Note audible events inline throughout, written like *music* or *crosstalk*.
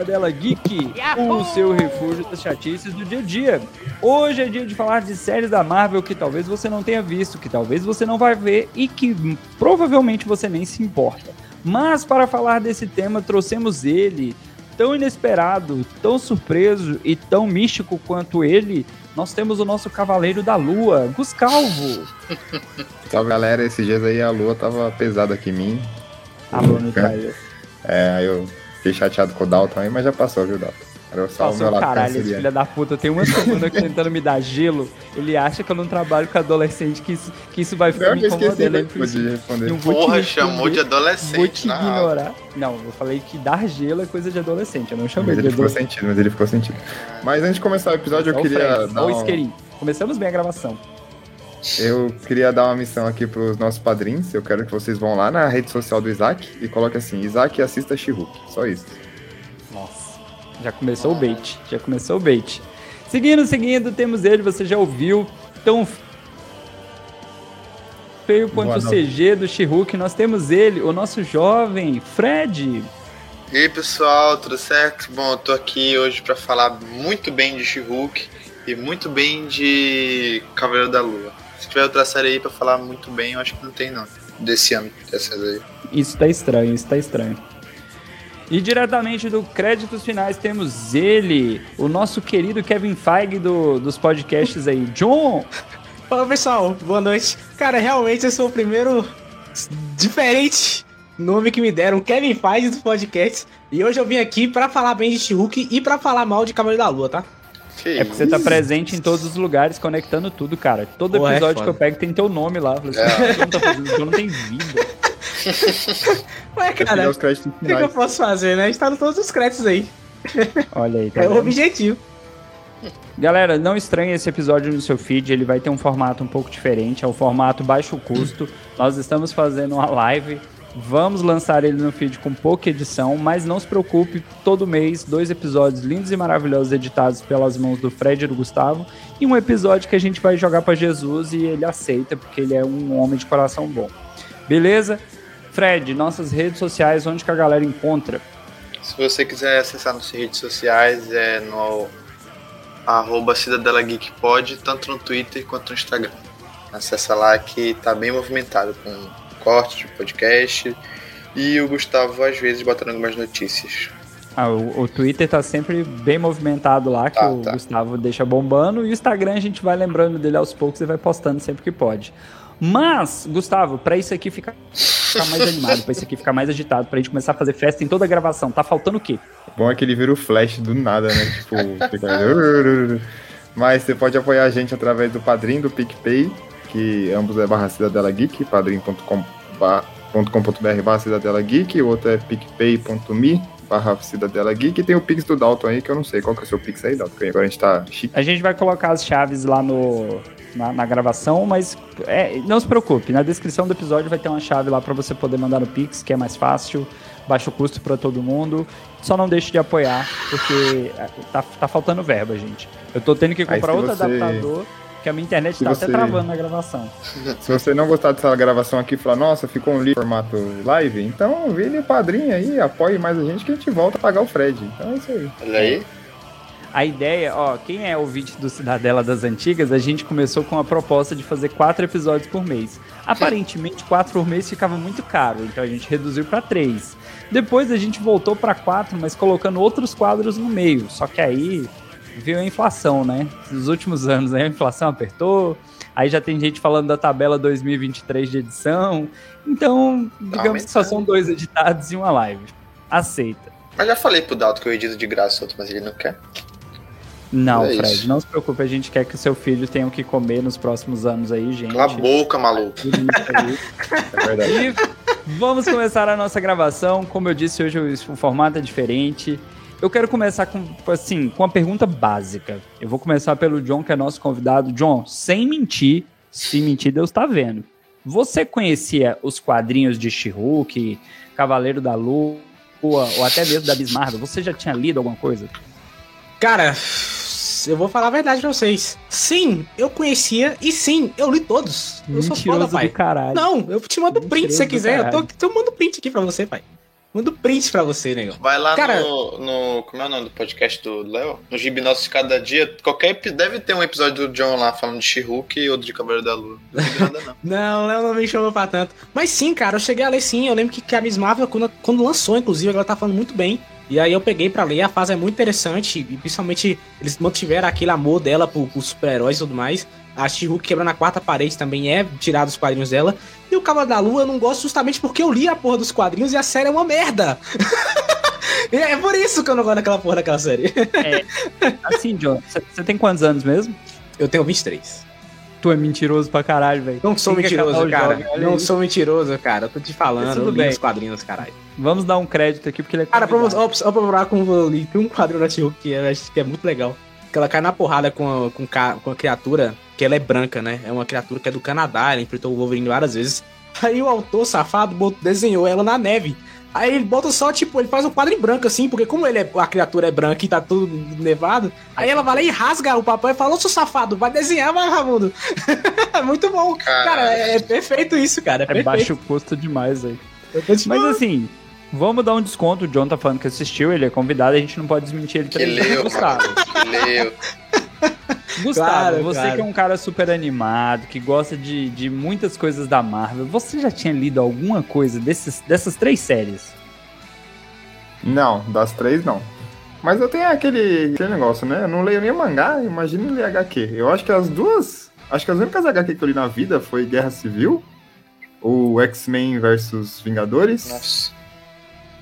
Cidadela Geek, o seu refúgio das chatices do dia a dia. Hoje é dia de falar de séries da Marvel que talvez você não tenha visto, que talvez você não vai ver e que provavelmente você nem se importa. Mas para falar desse tema, trouxemos ele, tão inesperado, tão surpreso e tão místico quanto ele. Nós temos o nosso Cavaleiro da Lua, Gus Calvo. Salve *laughs* galera, esses dias aí a lua tava pesada aqui em mim. A Lua no trailer. É, aí eu fiquei chateado com o Dalton aí, mas já passou, viu, Dalton? Era só o Passou meu lado caralho, esse filho da puta. Tem uma semana que tentando me dar gelo. Ele acha que eu não trabalho com adolescente, que isso, que isso vai Pior me incomodar. né, Ele responder. "Eu vou te Porra, responder, chamou de Vou adolescente te na aula. ignorar. Não, eu falei que dar gelo é coisa de adolescente. Eu não chamei Mas de ele ficou sentido, mas ele ficou sentido. Mas antes de começar o episódio, eu o queria dar o uma... isqueirinho. Começamos bem a gravação. Eu queria dar uma missão aqui pros nossos padrinhos. Eu quero que vocês vão lá na rede social do Isaac e coloquem assim, Isaac assista She-Hulk. Só isso. Nossa, já começou o bait. Já começou o bait. Seguindo, seguindo, temos ele, você já ouviu. Tão feio quanto Boa o noite. CG do She-Hulk, nós temos ele, o nosso jovem Fred. E aí pessoal, tudo certo? Bom, eu tô aqui hoje pra falar muito bem de She-Hulk e muito bem de Cavaleiro da Lua. Se tiver outra série aí pra falar muito bem, eu acho que não tem não. Desse ano, dessa aí. Isso tá estranho, isso tá estranho. E diretamente do Créditos Finais temos ele, o nosso querido Kevin Feige do- dos podcasts aí. John! *laughs* Fala pessoal, boa noite. Cara, realmente esse foi o primeiro diferente nome que me deram, Kevin Feige dos podcasts. E hoje eu vim aqui pra falar bem de She-Hulk e pra falar mal de Cavaleiro da Lua, tá? Que É porque você tá presente em todos os lugares, conectando tudo, cara. Todo Pô, é episódio que eu pego tem teu nome lá. Eu falei assim, "O que o John tá fazendo? O John não tem vida. Ué, cara, o que, que eu *laughs* posso fazer, né? Está todos os créditos aí. Olha aí, tá É o vendo? objetivo. Galera, não estranhe esse episódio no seu feed, ele vai ter um formato um pouco diferente, é o formato baixo custo. Nós estamos fazendo uma live, vamos lançar ele no feed com pouca edição, mas não se preocupe, todo mês, dois episódios lindos e maravilhosos editados pelas mãos do Fred e do Gustavo, e um episódio que a gente vai jogar pra Jesus e ele aceita, porque ele é um homem de coração bom. Beleza? Fred, nossas redes sociais, onde que a galera encontra? Se você quiser acessar nossas redes sociais, é no arroba Cidadela Geek Pod, tanto no Twitter quanto no Instagram. Acessa lá que tá bem movimentado, com cortes de podcast e o Gustavo às vezes botando algumas notícias. Ah, o, o Twitter tá sempre bem movimentado lá, que Tá, o tá. Gustavo deixa bombando. E o Instagram a gente vai lembrando dele aos poucos e vai postando sempre que pode. Mas, Gustavo, pra isso aqui ficar, ficar mais animado, pra isso aqui ficar mais agitado, pra gente começar a fazer festa em toda a gravação, tá faltando o quê? Bom é que ele vira o flash do nada, né? Tipo, fica... *laughs* Mas você pode apoiar a gente através do Padrim, do PicPay, que ambos é barra Cidadela Geek, padrim.com .com.br barra Cidadela Geek, o outro é picpay.me barra Cidadela Geek, e tem o Pix do Dalton aí, que eu não sei qual que é o seu Pix aí, Dalton, agora a gente tá chique. A gente vai colocar as chaves lá no, na, na gravação, mas é, não se preocupe, na descrição do episódio vai ter uma chave lá pra você poder mandar no Pix, que é mais fácil, baixo custo pra todo mundo. Só não deixe de apoiar, porque é, tá, tá faltando verba, gente. Eu tô tendo que comprar outro você- adaptador, que a minha internet se tá até você- travando na gravação. *laughs* Se você não gostar dessa gravação aqui e falar, nossa, ficou um livro formato live, então vire o padrinho aí, apoie mais a gente que a gente volta a pagar o Fred. Então é isso aí. Olha aí. A ideia, ó, quem é ouvinte do Cidadela das Antigas, a gente começou com a proposta de fazer quatro episódios por mês. Aparentemente, quatro por mês ficava muito caro, então a gente reduziu pra três. Depois a gente voltou pra quatro, mas colocando outros quadros no meio. Só que aí veio a inflação, né? Nos últimos anos, né? A inflação apertou. Aí já tem gente falando da tabela 2023 de edição. Então, digamos que só são dois editados e uma live. Aceita. Mas já falei pro Dalton que eu edito de graça outro, mas ele não quer. Não, É Fred, isso. não se preocupe, a gente quer que o seu filho tenha o que comer nos próximos anos aí, gente. Cala a boca, maluco. *laughs* É verdade. E vamos começar a nossa gravação. Como eu disse, hoje o formato é diferente. Eu quero começar com, assim, com uma pergunta básica. Eu vou começar pelo John, que é nosso convidado. John, sem mentir, se mentir, Deus tá vendo. Você conhecia os quadrinhos de She-Hulk, Cavaleiro da Lua, ou até mesmo da Miss Marvel? Você já tinha lido alguma coisa? Cara, eu vou falar a verdade pra vocês. Sim, eu conhecia e sim, eu li todos. Eu sou foda, Mentiroso pai. do caralho. Não, eu te mando print se você Mentiroso quiser. Eu, tô, eu mando print aqui pra você, pai. Mando print pra você, negão. Vai lá Cara- no, no. Como é o nome do podcast do Léo? No Gibi Cada Dia. Qualquer, deve ter um episódio do John lá falando de She-Hulk e outro de Cavaleiro da Lua. Não tem nada, não. *laughs* Não, Léo não me chamou pra tanto. Mas sim, cara, eu cheguei a ler sim. Eu lembro que, que a Miss Marvel, quando, quando lançou, inclusive, ela tá falando muito bem. E aí eu peguei pra ler, a fase é muito interessante. E principalmente eles mantiveram aquele amor dela por, por super-heróis e tudo mais. A She-Hulk quebrando a quarta parede também é tirado dos quadrinhos dela. E o Cavalo da Lua eu não gosto justamente porque eu li a porra dos quadrinhos e a série é uma merda. *laughs* é por isso que eu não gosto daquela porra daquela série. Assim, John, você tem quantos anos mesmo? Eu tenho 23. Tu é mentiroso pra caralho, velho. Não sou Tem mentiroso, cara. olha não isso. sou mentiroso, cara. Eu tô te falando, tudo li bem. os quadrinhos, caralho. Vamos dar um crédito aqui, porque ele é Cara, pra, ó, ó, pra provar como eu li, tem um quadrinho da She-Hulk que eu acho que é muito legal. Que ela cai na porrada com a, com, com a criatura, que ela é branca, né? É uma criatura que é do Canadá, ela enfrentou o Wolverine várias vezes. *laughs* Aí o autor safado desenhou ela na neve. Aí ele bota só, tipo, ele faz um quadro em branco, assim, porque como ele é, a criatura é branca e tá tudo nevado, aí ela vai lá e rasga o papel e fala, ô seu safado, vai desenhar, vagabundo. *laughs* muito bom. Cara, é, é perfeito isso, cara. É, É perfeito. baixo custo demais, te Mas assim, vamos dar um desconto. O John tá falando que assistiu, ele é convidado, a gente não pode desmentir ele Que também. leu, Gustavo. Que leu. *laughs* Gustavo Claro, você claro. que é um cara super animado, que gosta de, de muitas coisas da Marvel, você já tinha lido alguma coisa desses, dessas três séries? Não, das três não. Mas eu tenho aquele, aquele negócio, né? Eu não leio nem mangá, imagina ler HQ. Eu acho que as duas. Acho que as únicas HQ que eu li na vida foi Guerra Civil, o X-Men versus Vingadores, Nossa.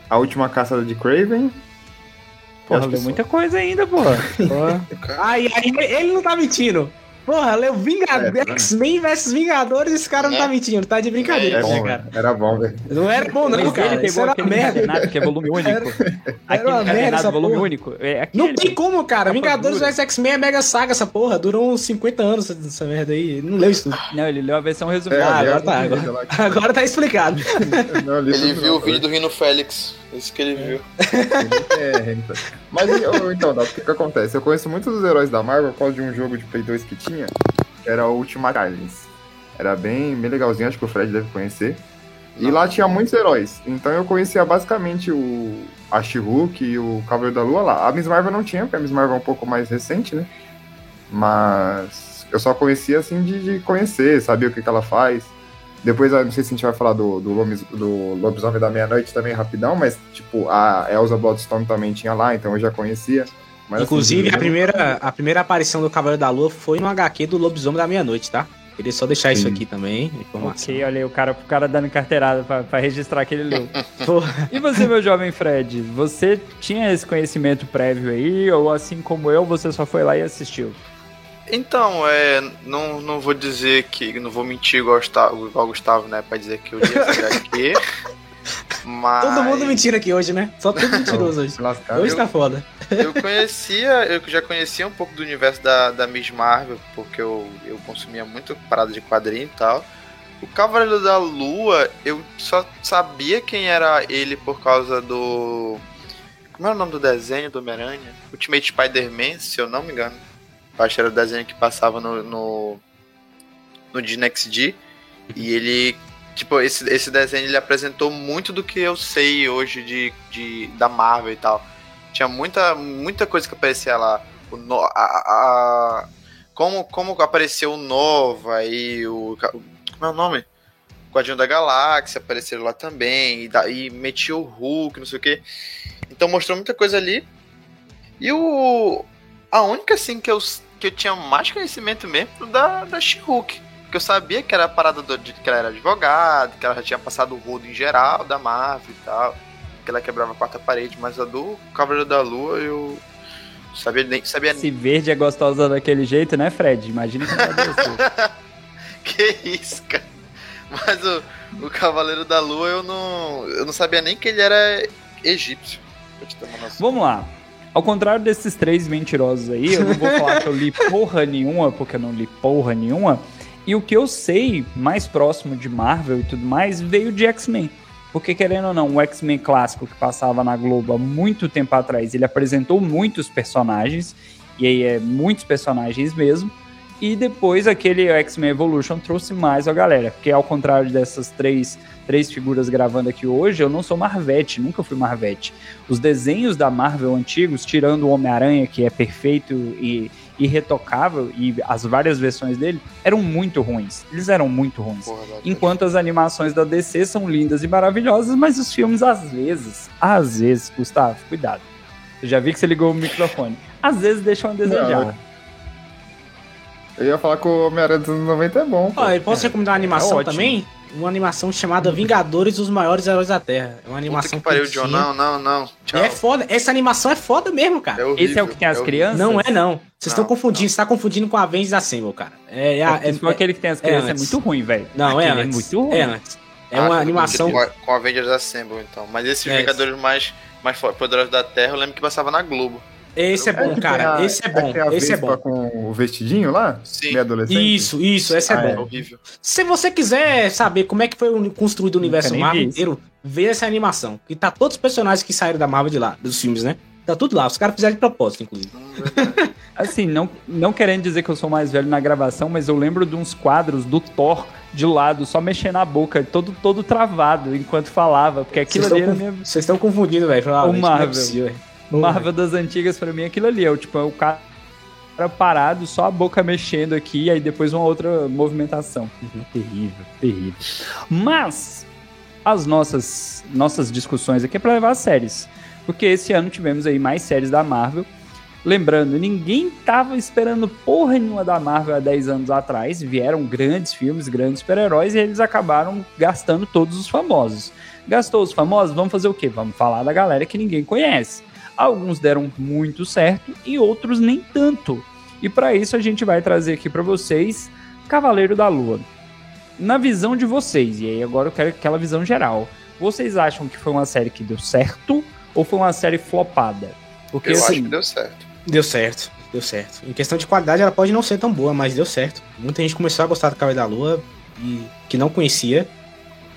A última caçada de Craven. Porra, muita coisa ainda, porra. *laughs* Aí, aí ele não tá mentindo. Porra, leu É, Vingadores, tá vendo? X-Men vs Vingadores, esse cara não Né? tá mentindo, tá de brincadeira, É né, bom, cara? Era bom, velho. Não era bom, não, cara. ele pegou era aquele merda. que é volume único. Era aquele uma merda volume porra. único. É Não tem como, cara. Vingadores vs X-Men é mega saga essa porra. Durou uns 50 anos essa, merda aí. Ele Não leu isso tudo. Não, ele leu a versão resumida. Ah, ali, agora ó, tá, agora- Agora tá explicado. Não, Ele tudo viu não, o vídeo do Rino Félix. Isso que ele viu. É, então. Mas eu- então, Dado, o que, que acontece? Eu conheço muitos dos heróis da Marvel por causa de um jogo de Play 2 que tinha, que era o Ultimate Alliance. Era bem, bem legalzinho, acho que o Fred deve conhecer. E lá tinha muitos heróis. Então eu conhecia basicamente o a She-Hulk e o Cavaleiro da Lua lá. A Miss Marvel não tinha, porque a Miss Marvel é um pouco mais recente, né? Mas eu só conhecia assim de, de conhecer, sabia o que, que ela faz. Depois, eu não sei se a gente vai falar do, do, Lomis- do Lobisomem da Meia-Noite também rapidão, mas, tipo, a Elsa Bloodstone também tinha lá, então eu já conhecia. Mas, Inclusive, assim, a primeira, a primeira aparição do Cavaleiro da Lua foi no HQ do Lobisomem da Meia-Noite, tá? Queria só deixar isso Sim. aqui também, informação. Ok, olha aí o cara, o cara dando carteirada pra, pra registrar que ele leu. E você, meu jovem Fred, você tinha esse conhecimento prévio aí, ou assim como eu, você só foi lá e assistiu? Então, é, não, não vou dizer que. Não vou mentir igual o Gustavo, igual o Gustavo né? Pra dizer que eu li essa HQ. mas. *laughs* Todo mundo mentindo aqui hoje, né? Só tudo mentiroso hoje. se lascaram. Hoje tá foda. Eu conhecia, eu já conhecia um pouco do universo da, da Miss Marvel, porque eu, eu consumia muito parada de quadrinho e tal. O Cavaleiro da Lua, eu só sabia quem era ele por causa do. Como era o nome do desenho do Homem-Aranha? Ultimate Spider-Man, se eu não me engano. Eu acho que era o desenho que passava no. no, no Disney XD. *laughs* E ele. Tipo, esse, esse desenho ele apresentou muito do que eu sei hoje de, de, da Marvel e tal. Tinha muita, muita coisa que aparecia lá. O no, a, a- como, como apareceu o Nova e o. Como é o nome? O Guardião da Galáxia apareceram lá também. E, daí metia o Hulk, não sei o que. Então mostrou muita coisa ali. E o. A única assim que eu, que eu tinha mais conhecimento mesmo da, da She-Hulk. Porque eu sabia que era a parada do- de que ela era advogada, que ela já tinha passado o rodo em geral da Marvel e tal que ela quebrava a quarta parede, mas a do Cavaleiro da Lua eu sabia nem sabia nem Se verde é gostosa daquele jeito, né, Fred? Imagina que vai ser. *laughs* que isso, cara. Mas o, o Cavaleiro da Lua eu não eu não sabia nem que ele era egípcio. Vamos lá. Ao contrário desses três mentirosos aí, eu não vou falar que eu li porra nenhuma, porque eu não li porra nenhuma. E o que eu sei, mais próximo de Marvel e tudo mais, veio de X-Men. Porque, querendo ou não, o X-Men clássico que passava na Globo há muito tempo atrás, ele apresentou muitos personagens, e aí é muitos personagens mesmo. E depois aquele X-Men Evolution trouxe mais a galera. Porque ao contrário dessas três, três figuras gravando aqui hoje, eu não sou Marvete, nunca fui Marvete. Os desenhos da Marvel antigos, tirando o Homem-Aranha, que é perfeito e irretocável, e as várias versões dele, eram muito ruins. Eles eram muito ruins. Porra, Enquanto as animações da DC são lindas e maravilhosas, mas os filmes, às vezes, às vezes, Gustavo, cuidado. Eu já vi que você ligou o microfone. Às vezes deixam a desejar. Eu ia falar que o Homem-Aranha dos anos 90 é bom. pô. Ó, eu posso recomendar uma animação ótimo. também? Uma animação chamada Vingadores, os maiores heróis da Terra. É uma Puta animação que pariu. John. Não, não, não. Tchau. É foda. Essa animação é foda mesmo, cara. horrível, Esse é o que tem as horrível. crianças? Não é, não. Vocês estão Não, confundindo. Você tá confundindo com a Avengers Assemble, cara. É, é, a- É, é, for aquele que tem as é crianças, é, muito ruim, velho. Não, é antes. muito ruim. É antes. É Ah, uma tá, animação. Com, com Avengers Assemble, então. Mas esses É. Vingadores mais, mais poderosos da Terra, eu lembro que passava na Globo. Esse é bom, que cara. a- Esse é bom. que tem a Esse é bom. com o vestidinho lá? Sim. Meio adolescente? Isso, isso. Esse é Ah, bom. É horrível. Se você quiser saber como é que foi o- construído o universo Marvel inteiro, vê essa animação. Que tá todos os personagens que saíram da Marvel de lá, dos filmes, né? Tá tudo lá. Os caras fizeram de propósito, inclusive. *laughs* Assim, não, não querendo dizer que eu sou mais velho na gravação, mas eu lembro de uns quadros do Thor de lado, só mexendo a boca, todo, todo travado enquanto falava, porque aquilo Vocês ali Vocês estão confundindo, velho. não é Marvel. Marvel das antigas, pra mim, é aquilo ali. É o tipo, é o cara parado, só a boca mexendo aqui, e aí depois uma outra movimentação. Terrível, terrível. Mas as nossas, nossas discussões aqui é pra levar séries. Porque esse ano tivemos aí mais séries da Marvel. Lembrando, ninguém tava esperando porra nenhuma da Marvel há 10 anos atrás. Vieram grandes filmes, grandes super-heróis, e eles acabaram gastando todos os famosos. Gastou os famosos, vamos fazer o quê? Vamos falar da galera que ninguém conhece. Alguns deram muito certo e outros nem tanto. E para isso a gente vai trazer aqui para vocês Cavaleiro da Lua. Na visão de vocês, e aí agora eu quero aquela visão geral. Vocês acham que foi uma série que deu certo ou foi uma série flopada? Porque Eu acho assim, que deu certo. Deu certo, deu certo. Em questão de qualidade, ela pode não ser tão boa, mas deu certo. Muita gente começou a gostar do Cavaleiro da Lua e que não conhecia.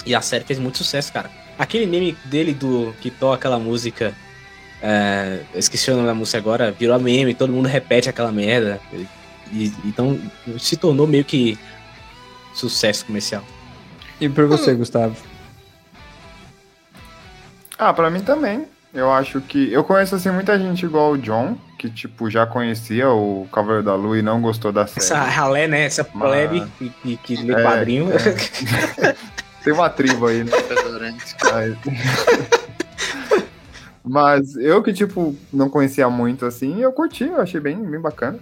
E a série fez muito sucesso, cara. Aquele meme dele do que toca aquela música. É, eu esqueci o nome da música agora, virou meme, todo mundo repete aquela merda. E- então se tornou meio que sucesso comercial. e para você, Gustavo? Ah, pra mim também. Eu acho que. Eu conheço assim muita gente igual o John, que tipo já conhecia o Cavaleiro da Lua e não gostou da série. Essa ralé, né? Essa plebe que, que, que lê É, quadrinho. *laughs* Tem uma tribo aí, né? Mas... Eu que, tipo, não conhecia muito assim, eu curti, eu achei bem, bem bacana.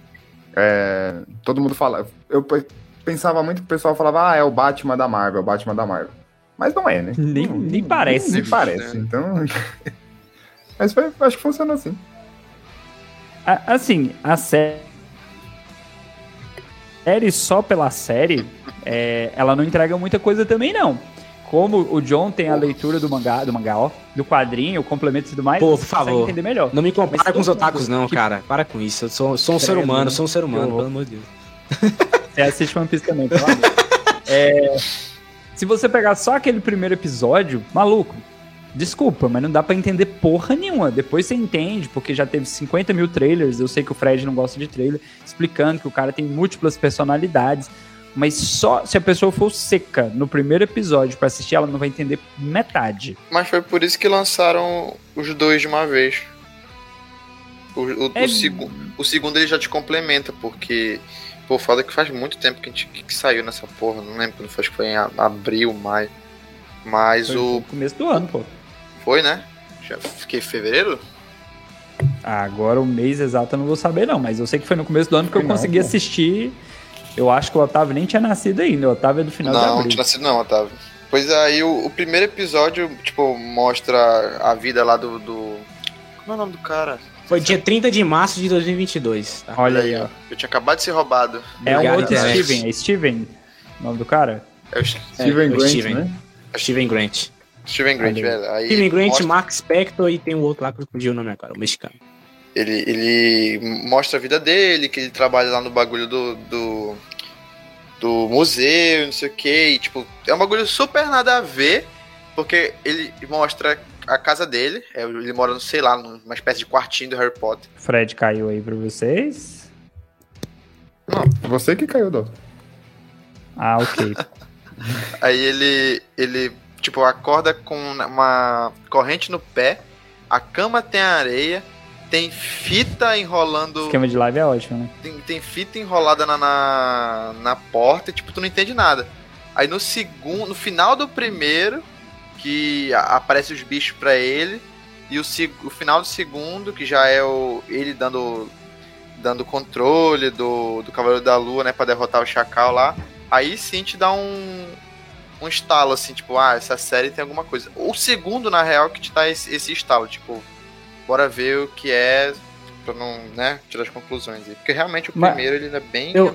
É, todo mundo fala. Eu pe- pensava muito que o pessoal falava, ah, é o Batman da Marvel, é o Batman da Marvel. Mas não é, né? Nem- Não- nem parece. Nem parece, então. *laughs* Mas foi, acho que funcionou assim. A- Assim, a sé- série só pela série, é, ela não entrega muita coisa também, não. Como o John tem a leitura do mangá, do mangá, ó, do quadrinho, o complemento e tudo mais, Pô, você por favor. entender melhor. Não me compara Mas com os otakus, não, que- cara. Para com isso. Eu sou, sou um ser humano, né? sou um ser humano, pelo amor de Deus. *laughs* Você assiste One Piece também, pelo amor. É, se você pegar só aquele primeiro episódio, maluco, desculpa, mas não dá pra entender porra nenhuma. Depois você entende, porque já teve 50 mil trailers, eu sei que o Fred não gosta de trailer, explicando que o cara tem múltiplas personalidades. Mas só se a pessoa for seca no primeiro episódio pra assistir, ela não vai entender metade. Mas foi por isso que lançaram os dois de uma vez. O, o, É- o, segu- o segundo ele já te complementa, porque. Pô, foda que faz muito tempo que, a gente, que, que saiu nessa porra. Não lembro quando foi, acho que foi em abril, maio. Mas Foi o. começo do ano, pô. Foi, né? Já fiquei em fevereiro? Agora o mês exato eu não vou saber, não, mas eu sei que foi no começo do ano que eu não, consegui pô. assistir. Eu acho que o Otávio nem tinha nascido ainda. O Otávio é do final de não, não abril. tinha nascido não, Otávio. Pois aí o, o primeiro episódio, tipo, mostra a vida lá do. do... Como é o nome do cara? Foi dia 30 de março de 2022, tá? Olha aí, ó. Eu tinha acabado de ser roubado. É um Obrigado, outro. Steven, é Steven o nome do cara? É o Steven É, o Grant, Steven. né? Steven Grant. Steven Grant, velho. Aí Steven Grant, mostra- Mark Spector e tem o outro lá que eu fugi o nome agora, o mexicano. Ele, ele mostra a vida dele, que ele trabalha lá no bagulho do, do, do museu, não sei o que. Tipo, é um bagulho super nada a ver, porque ele mostra a casa dele. é, Ele mora, sei lá, numa espécie de quartinho do Harry Potter. Fred caiu aí pra vocês. Não, você que caiu, Dó. Ah, ok. *laughs* Aí ele, ele, tipo, acorda com uma corrente no pé, a cama tem areia, tem fita enrolando. Esquema de live é ótimo, né? Tem, tem fita enrolada na, na, na porta e, tipo, tu não entende nada. Aí no segundo, no final do primeiro, que aparece os bichos pra ele, e o, o final do segundo, que já é o ele dando dando controle do, do Cavaleiro da Lua, né, pra derrotar o Chacal lá. Aí sim te dá um um estalo assim, tipo, ah, essa série tem alguma coisa. O segundo, na real, que te dá esse, esse estalo, tipo, bora ver o que é pra não, né, tirar as conclusões aí. Porque realmente o Mas- primeiro ele é bem Eu-.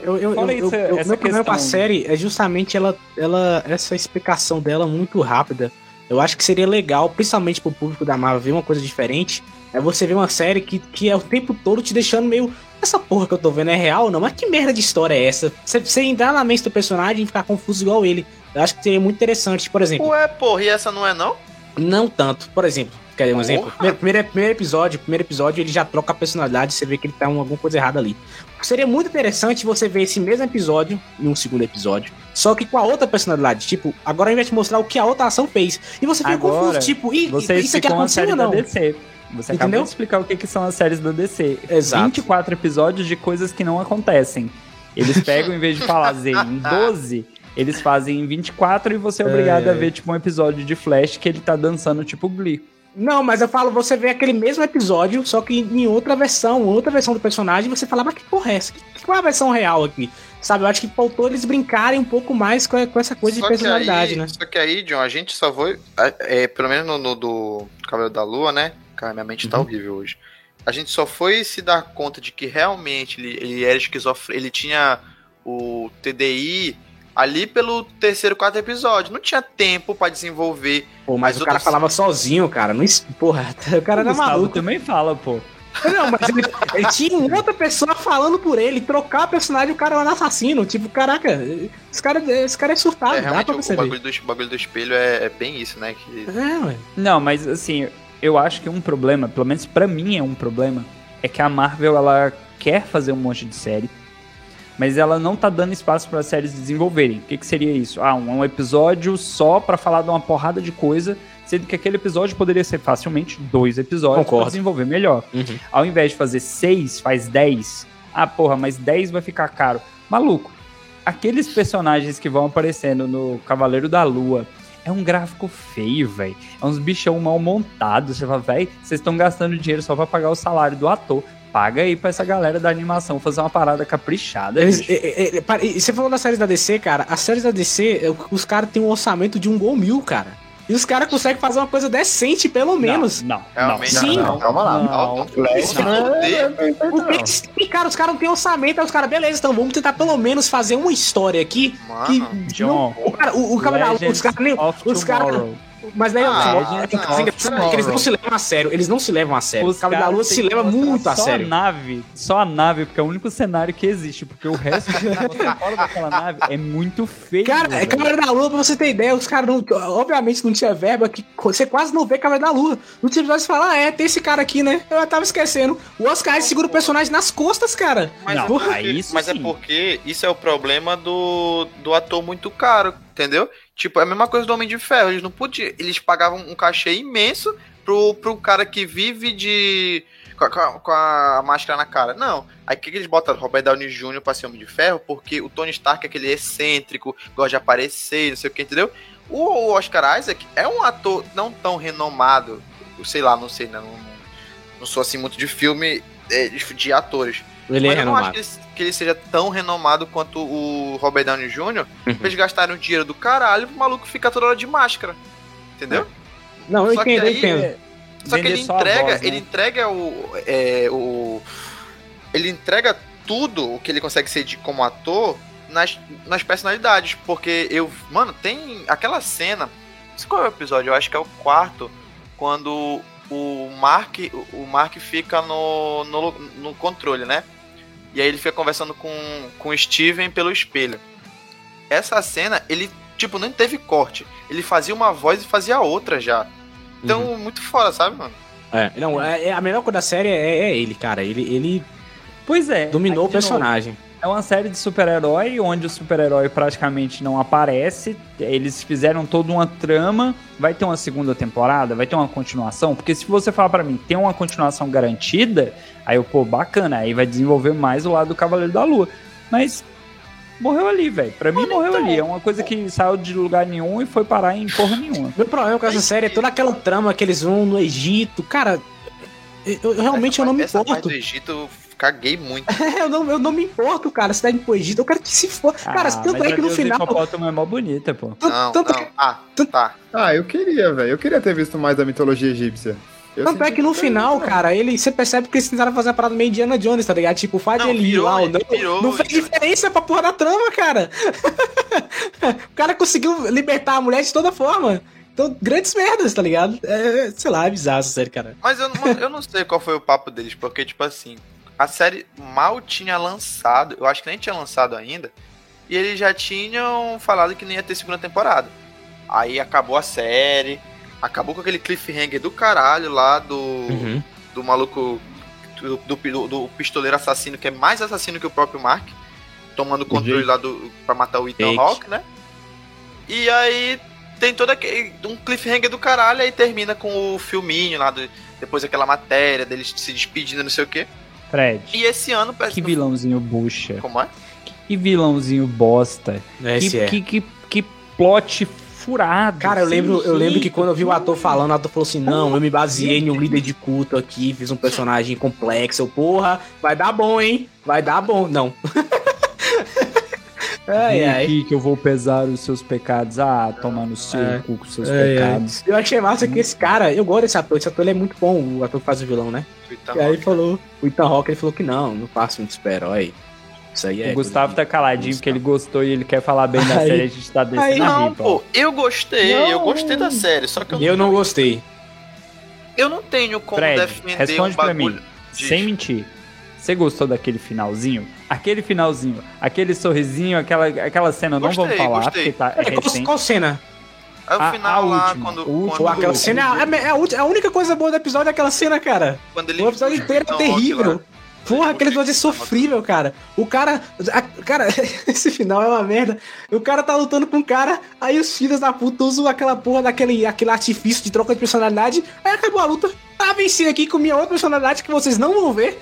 Eu, eu, Fala eu, isso, eu- essa meu problema com a série é justamente ela, ela, essa explicação dela muito rápida. Eu acho que seria legal, principalmente pro público da Marvel, ver uma coisa diferente. É você ver uma série que, que é o tempo todo te deixando meio. Essa porra que eu tô vendo é real ou não? Mas que merda de história é essa? Você, você entrar na mente do personagem e ficar confuso igual ele. Eu acho que seria muito interessante. Por exemplo, Ué, porra, e essa não é não? não tanto. Por exemplo, quer ver um Porra. exemplo? Primeiro, primeiro, primeiro episódio, primeiro episódio, ele já troca a personalidade, você vê que ele tá com alguma coisa errada ali. Seria muito interessante você ver esse mesmo episódio em um segundo episódio, só que com a outra personalidade. Tipo, agora ao invés de mostrar o que a outra ação fez. E você fica Agora, confuso, tipo, e, Você isso aqui uma aconteceu ou não? DC. Você acabou Entendeu? de explicar o que, que são as séries da DC. Exato. 24 episódios de coisas que não acontecem. Eles pegam, em vez de fazer em 12, eles fazem em 24 e você é obrigado É. a ver, tipo, um episódio de Flash que ele tá dançando, tipo, Glee. Não, mas eu falo, você vê aquele mesmo episódio, só que em outra versão, outra versão do personagem, você fala, mas que porra é essa? Que- Qual é a versão real aqui? Sabe, eu acho que faltou eles brincarem um pouco mais com, com essa coisa de Só que personalidade, aí, né? Só que aí, John, a gente só foi. É, pelo menos no, no do Cavaleiro da Lua, né? Cara, minha mente tá Uhum. horrível hoje. A gente só foi se dar conta de que realmente ele, ele era esquizofrênico. Ele tinha o TDI ali pelo terceiro, quarto episódio. Não tinha tempo pra desenvolver. Pô, mas, Mas o cara outras- falava sozinho, cara. Não, porra, *laughs* o cara o era Gustavo maluco. também fala, pô. Não, mas ele, ele tinha outra pessoa falando por ele, trocar o personagem, o cara era um assassino. Tipo, caraca, esse cara, esse cara é surtado, é, dá realmente pra o, o perceber. bagulho, do, o bagulho do espelho é, é bem isso, né? Que É, ué. Não, mas assim, eu acho que um problema, pelo menos pra mim é um problema, é que a Marvel ela quer fazer um monte de série, mas ela não tá dando espaço para as séries desenvolverem. O que, que seria isso? Ah, um, um episódio só pra falar de uma porrada de coisa, sendo que aquele episódio poderia ser facilmente dois episódios pra Concordo. desenvolver melhor. Uhum. Ao invés de fazer seis, faz dez. Ah, porra, mas dez vai ficar caro. Maluco, aqueles personagens que vão aparecendo no Cavaleiro da Lua é um gráfico feio, velho. É uns bichão mal montados. Você fala, velho, vocês estão gastando dinheiro só pra pagar o salário do ator. Paga aí pra essa galera da animação fazer uma parada caprichada. Eles- é, é, é, e você falou das séries da DC, cara. As séries da DC, é, os caras têm um orçamento de um gol mil, cara. E os caras conseguem fazer uma coisa decente, pelo menos. Não, não. realmente. Sim. Não, não, calma lá. Não. Não, não, não não Porque, não. cara, os caras não têm orçamento, aí os caras, beleza, então vamos tentar pelo menos fazer uma história aqui que. Mano, John, não, o cara, o, o Lua, os caras nem. Os caras. Mas daí, Ah, assim, é engraçado que eles não se levam a sério. Eles não se levam a sério. o Cavaleiro da Lua se leva muito a só sério. a nave, só a nave, porque é o único cenário que existe, porque o resto *laughs* fora daquela nave é muito feio. Cara, é. Cavaleiro da Lua, pra você ter ideia, os caras, não- obviamente, não tinha verba, que você quase não vê Cavaleiro da Lua. No último episódio você fala, ah, é, tem esse cara aqui, né? Eu tava esquecendo. O Oscar segura o personagem nas costas, cara. Mas, Não, é porque, aí isso mas é porque isso é o problema do, do ator muito caro, entendeu? Tipo, é a mesma coisa do Homem de Ferro. Eles não podiam. Eles pagavam um cachê imenso pro, pro cara que vive de. Com a, com a- máscara na cara. Não. Aí que, eles botam? Robert Downey Jr. pra ser Homem de Ferro? Porque o Tony Stark é aquele excêntrico, gosta de aparecer, não sei o que, entendeu? O, Oscar Isaac é um ator não tão renomado. Sei lá, não sei, né? Não, não, não sou assim muito de filme é, de, de atores. Ele Mas é eu não acho renomado. que ele, que ele seja tão renomado quanto o Robert Downey Jr. Uhum. eles gastarem o dinheiro do caralho pro maluco ficar toda hora de máscara. Entendeu? Não, eu Só que entendo, eu aí- entendo. Só que ele entrega, voz, né? ele entrega o, é, o. Ele entrega tudo o que ele consegue ser de, como ator nas, nas personalidades. Porque eu. Mano, tem aquela cena. Não sei qual é o episódio, eu acho que é o quarto. Quando o Mark, o Mark fica no, no, no controle, né? E aí ele fica conversando com, com o Steven pelo espelho. Essa cena, ele, tipo, não teve corte. Ele fazia uma voz e fazia outra já. Então, muito foda, sabe, mano? É, não, é, é- a melhor coisa da série é, é ele, cara. Ele, ele Pois é. dominou aí, o de novo, personagem. É uma série de super-herói onde o super-herói praticamente não aparece. Eles fizeram toda uma trama. Vai ter uma segunda temporada? Vai ter uma continuação? Porque se você falar pra mim, tem uma continuação garantida, aí eu, pô, bacana. Aí vai desenvolver mais o lado do Cavaleiro da Lua. Mas morreu ali, velho. Pra mim morreu ali. É uma coisa que saiu de lugar nenhum e foi parar em porra nenhuma. Meu problema com essa série é toda aquela trama que eles vão no Egito. Cara, eu, eu realmente eu não me Essa parte importo. do Egito, caguei muito. *laughs* eu, não, eu não me importo, cara. Cidade pro Egito, eu quero que se for. Cara, Ah, tanto mas é que a no final. hipopótamo é mó bonita, pô. tanto- Não, tanto não. que- Ah, tanto- tá. Ah, eu queria, velho. Eu queria ter visto mais da mitologia egípcia. Eu Tanto é que no que- final, cara, ele, você percebe que eles tentaram fazer a parada meio Indiana Jones, tá ligado? Tipo, o fato ele ir lá ou ele não, virou não fez diferença pra porra da trama, cara. *laughs* o cara conseguiu libertar a mulher de toda forma. Então, grandes merdas, tá ligado? É, sei lá, é bizarro essa série, cara. Mas eu, não- eu não sei qual foi o papo deles, porque, tipo assim, a série mal tinha lançado, eu acho que nem tinha lançado ainda, e eles já tinham falado que nem ia ter segunda temporada. Aí acabou a série, acabou com aquele cliffhanger do caralho lá do, Uhum. do maluco, do, do, do pistoleiro assassino, que é mais assassino que o próprio Mark, tomando controle Jake. lá do, pra matar o Ethan. Hawke, né? E aí tem todo aquele um cliffhanger do caralho, aí termina com o filminho lá, do, depois aquela matéria deles se despedindo, não sei o quê. Fred, E esse ano parece que vilãozinho bucha. Como é? Que vilãozinho bosta. Esse que, é. que, que, que plot furado. Cara, eu lembro, eu lembro que quando eu vi o ator falando, o ator falou assim: não, eu me baseei em um líder de culto aqui, fiz um personagem complexo. Eu, porra, vai dar bom, hein? Vai dar bom. Não. *laughs* ai, Vem ai. aqui que eu vou pesar os seus pecados. Ah, tomar no seu É. cu com seus Ai, ai. pecados. Eu achei massa que esse cara, eu gosto desse ator, esse ator ele é muito bom, o ator que faz o vilão, né? E aí Hawke. falou, o Ethan Hawke, ele falou que não, não faço um super-herói. Isso aí é. o Gustavo tá caladinho porque ele gostou e ele quer falar bem da Aí- série. A gente tá descendo aí- a Não, ripa. pô, eu gostei, eu Não. gostei da série, só que eu, Eu não gostei. eu não tenho como Fred, defender responde um pra bagulho. mim, Diz. sem mentir. Você gostou daquele finalzinho? Aquele finalzinho, aquele sorrisinho, aquela, aquela cena, não Gostei, vamos falar, gostei. porque tá é É, qual, recente. qual cena? Aí o A- final a lá, última, quando. Pô, quando, aquela cena é, a- é a única coisa boa do episódio é aquela cena, cara. quando ele O episódio inteiro é terrível. Porra, aquele episódio é sofrível, cara. O cara. a- cara, *laughs* esse final é uma merda. O cara tá lutando com o cara, aí os filhos da puta usam aquela porra daquele aquele artifício de troca de personalidade. Aí acabou a luta. Ah, venci aqui com minha outra personalidade que vocês não vão ver.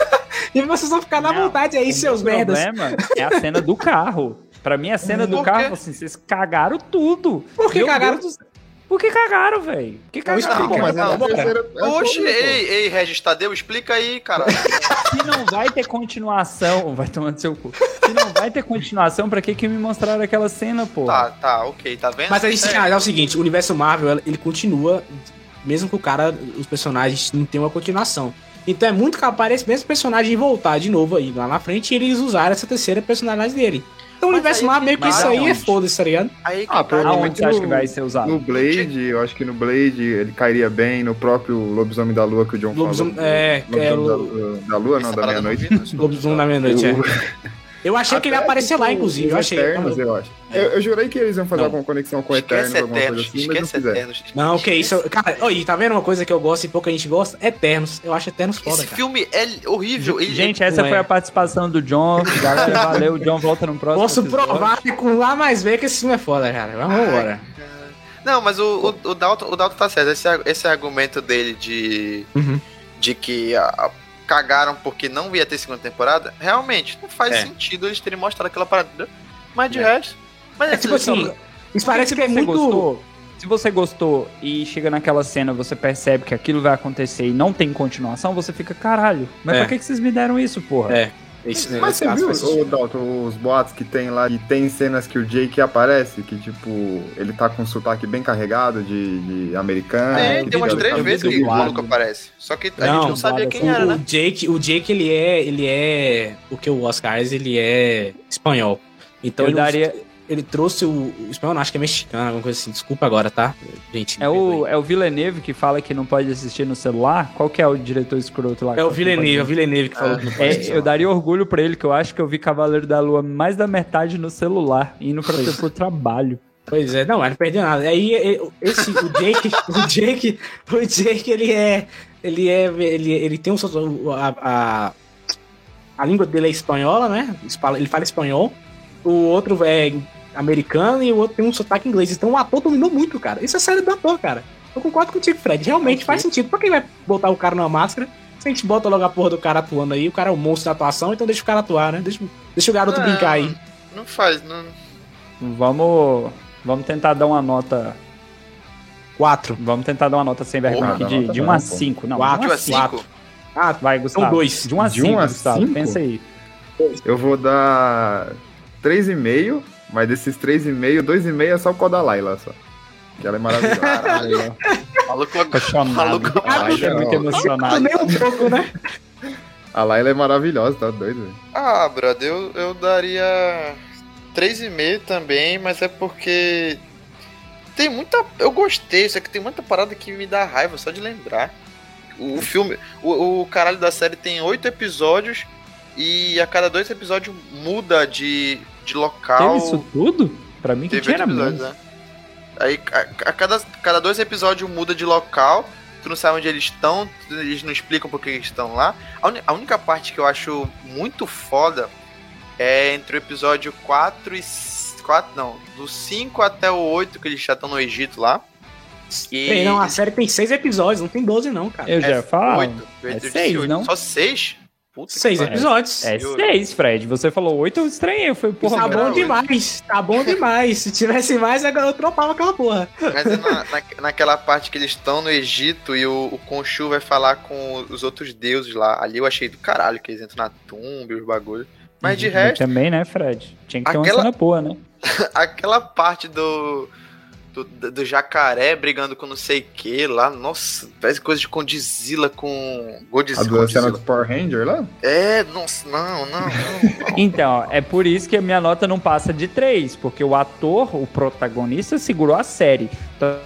*laughs* e vocês vão ficar na Não, vontade aí, o seus merdas. problema é a cena do carro. Pra mim, a cena *laughs* do carro, assim, vocês cagaram tudo. Por que Meu cagaram? Deus do céu. Por que cagaram, velho? Por que Não, cagaram? explica, Pô, mas é Não, é Oxe, ei, ei, Regis Tadeu, explica aí, cara. Se não vai ter continuação, *laughs* vai tomando seu cu. Se não vai ter continuação, pra que que me mostraram aquela cena, pô? tá, tá, ok, tá vendo? Mas aí, É, cara, é o seguinte, o universo Marvel, ele continua, mesmo que o cara, os personagens não tenham uma continuação. Então é muito capaz esse mesmo personagem voltar de novo aí, lá na frente, e eles usaram essa terceira personagem dele. Então o Mas universo Marvel meio que isso aí é foda-se, tá ligado? Aí que Ah, tá, provavelmente Aonde você acha que vai ser usado? No Blade, eu acho que no Blade ele cairia bem, no próprio Lobisomem da Lua que o John Lobisomem- falou. é, Lobisomem é, da, o- Lua- da Lua, não, essa da não meia-noite. não. *laughs* Lobisomem da meia-noite, é. Eu achei que ele ia Até, aparecer lá, inclusive, eu achei. Eternos, eu acho. Eu, eu jurei que eles iam fazer Não. alguma conexão com Eternos, Esquece alguma coisa Eternos, assim, mas não fizeram. Eternos. Não, que isso. Cara, oi, tá vendo uma coisa que eu gosto e pouca gente gosta? Eternos. Eu acho Eternos foda, Esse cara. filme é horrível. ele- Gente, essa foi é. a participação do John. Galera, valeu. O John volta no próximo Posso episódio. provar que com lá mais ver que esse filme é foda, cara. Vamos embora. Não, mas o, o, o, Dalton, o Dalton tá certo. Esse, esse argumento dele de, Uhum. de que a- a- cagaram porque não ia ter segunda temporada, realmente não faz É. sentido eles terem mostrado aquela parada. Mas de É. resto. Mas É tipo assim, isso parece se que é você muito. Gostou, se você gostou e chega naquela cena, você percebe que aquilo vai acontecer e não tem continuação, você fica, caralho, mas É. pra que, que vocês me deram isso, porra? É. Esse, Mas você viu, ô, Dalton, os boatos que tem lá, e tem cenas que o Jake aparece, que tipo, ele tá com um sotaque bem carregado de, de americano. que tem umas três vezes que o maluco aparece. Só que a Não, gente não sabia quem dublado, era, o, né? o Jake, o Jake ele é, ele é, o que o Oscar ele é espanhol. Então eu ele não- daria, ele trouxe o, o espanhol, não, acho que é mexicano, alguma coisa assim. Desculpa agora, tá? Gente, É o, é o Villeneuve que fala que não pode assistir no celular? Qual que é o diretor escroto lá? É o Villeneuve, é o Villeneuve que falou que não pode É, assistir. eu daria orgulho pra ele, que eu acho que eu vi Cavaleiro da Lua mais da metade no celular, indo pra ter pro trabalho. Pois é, não, ele não perdeu nada. Aí esse, o Jake, *laughs* o Jake, o Jake, ele é. Ele é. Ele, ele tem um. A, a, a língua dele é espanhola, né? Ele fala espanhol. O outro é americano e o outro tem um sotaque inglês. Então o ator dominou muito, cara. Isso é sério do ator, cara. Eu concordo contigo, Fred. Realmente Ok. faz sentido. Pra quem vai botar o cara numa máscara? Se a gente bota logo a porra do cara atuando aí, o cara é um monstro da atuação, então deixa o cara atuar, né? Deixa, deixa o garoto Não. brincar aí. Não faz, não. Vamos. Vamos tentar dar uma nota. Quatro. Vamos tentar dar uma nota sem vergonha aqui de, de 1 não, a pô. 5. Não, Quatro de 1 Tipo a a 5. cinco? Ah, Vai, Gustavo. dois. De 1 a De 5, um a Gustavo. cinco? Pensa aí. Eu vou dar 3,5, mas desses 3,5, 2,5 é só o causa da Laila só. Que ela é maravilhosa. *laughs* Maluco, Apaixonado. maluco A Laila é muito emocionado. Nem um pouco, né? a Laila é maravilhosa, tá doido, velho. Ah, brother, eu, eu daria 3,5 também, mas é porque tem muita. Eu gostei, só que tem muita parada que me dá raiva só de lembrar. O filme, o, o caralho da série tem oito episódios e a cada dois episódios muda de, de local. Teve isso tudo? Pra mim que Teve tinha era episódios, menos. né? Aí a, a cada, cada dois episódios muda de local, tu não sabe onde eles estão, eles não explicam por que eles estão lá. A, uni- a única parte que eu acho muito foda é entre o episódio 4 e. s- 4, não, do 5 até o 8 que eles já estão no Egito lá. E Ei, não, a série tem seis episódios, não tem 12 não, cara. Eu já ia falar. 8. Eu é disse seis, oito. não? Só 6? Puta Seis episódios. É Juro. 6, Fred. Você falou 8, eu estranhei. Eu falei, porra, tá bom oito. demais, tá bom demais. Se tivesse mais, eu tropava aquela porra. Mas é na, na- naquela parte que eles estão no Egito e o, o Khonshu vai falar com os outros deuses lá. Ali eu achei do caralho que eles entram na tumba e os bagulhos. Mas de Mas resto, Também, né, Fred? Tinha que ter Aquela- uma cena boa, né? *laughs* aquela parte do, do, do jacaré brigando com não sei o que lá, nossa, parece coisa de Godzilla com. A Godzilla. do cena do Power Ranger lá? É, nossa, não, não, não. não. *laughs* Então, é por isso que a minha nota não passa de 3, porque o ator, o protagonista, segurou a série. Então,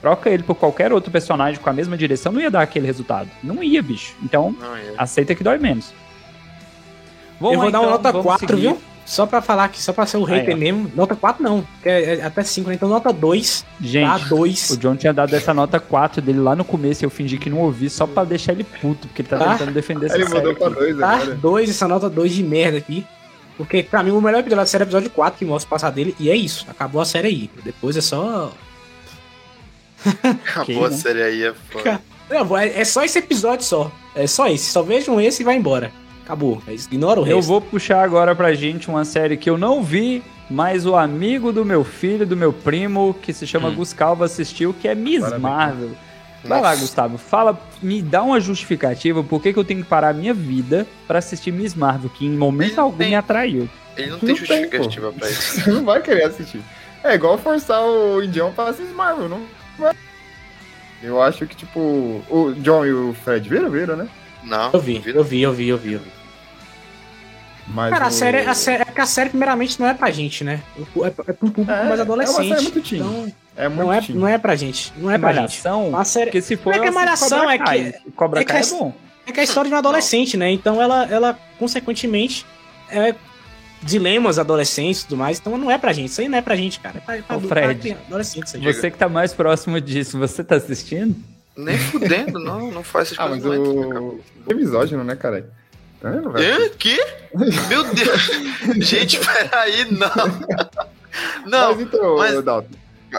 troca ele por qualquer outro personagem com a mesma direção, não ia dar aquele resultado. Não ia, bicho. Então, não é. aceita que dói menos. Vamos eu vou lá, dar uma então, nota vamos 4, seguir. viu? Só pra falar aqui, só pra ser o hater Aí, mesmo. Nota 4 não, é, é até 5, né? Então nota 2, Gente, tá? 2. o John tinha dado essa nota 4 dele lá no começo e eu fingi que não ouvi só pra deixar ele puto, porque ele tá Tá. tentando defender essa Ele série mudou pra aqui. 2 Tá? agora. 2, essa nota 2 de merda aqui. Porque pra mim o melhor episódio da série é o episódio 4, que mostra o passado dele. E é isso, acabou a série aí. Depois é só. *laughs* A Ok, boa né? série aí é foda. Não, é, é só esse episódio só. É só esse. Só vejam esse e vai embora. Acabou. Isso. Ignora o Eu resto. vou puxar agora pra gente uma série que eu não vi, mas o amigo do meu filho, do meu primo, que se chama Hum. Gus Calva, assistiu, que é Miss Parabéns. Marvel. Vai lá, Nossa. Gustavo, fala, me dá uma justificativa por que, que eu tenho que parar a minha vida pra assistir Miss Marvel, que em momento algum tem. me atraiu. Ele não Não tem tem, justificativa pra isso. Você *laughs* não vai querer assistir. É igual forçar o Indião pra assistir Marvel, não vai. Eu acho que, tipo, o John e o Fred viram, viram, né? Não. Eu vi, eu vi, eu vi, eu vi. Eu vi. Mas Cara, a o- série, a série, é que a série, primeiramente, não é pra gente, né? É, é pra um público É, mais é uma adolescente. série muito teen. então, É muito não, é, teen. não é pra gente. Não é pra gente. Malhação, Uma série, porque se for... Não é que é Malhação, é que- Kai. Cobra é que Kai é é- bom. É que é a história de um adolescente, né? Então ela, ela consequentemente, é dilemas adolescentes e tudo mais. Então não é pra gente. Isso aí não é pra gente, cara. É pra, é pra Ô, Fred, pra adolescente isso aí. Diga. Você que tá mais próximo disso, você tá assistindo? Nem fudendo, não. Não faz essas Ah, mas coisas. entra na o. É misógino, né, cara? Hã? Que? Meu Deus! *laughs* Gente, peraí, não! Não, Mas então, mas- Dalton,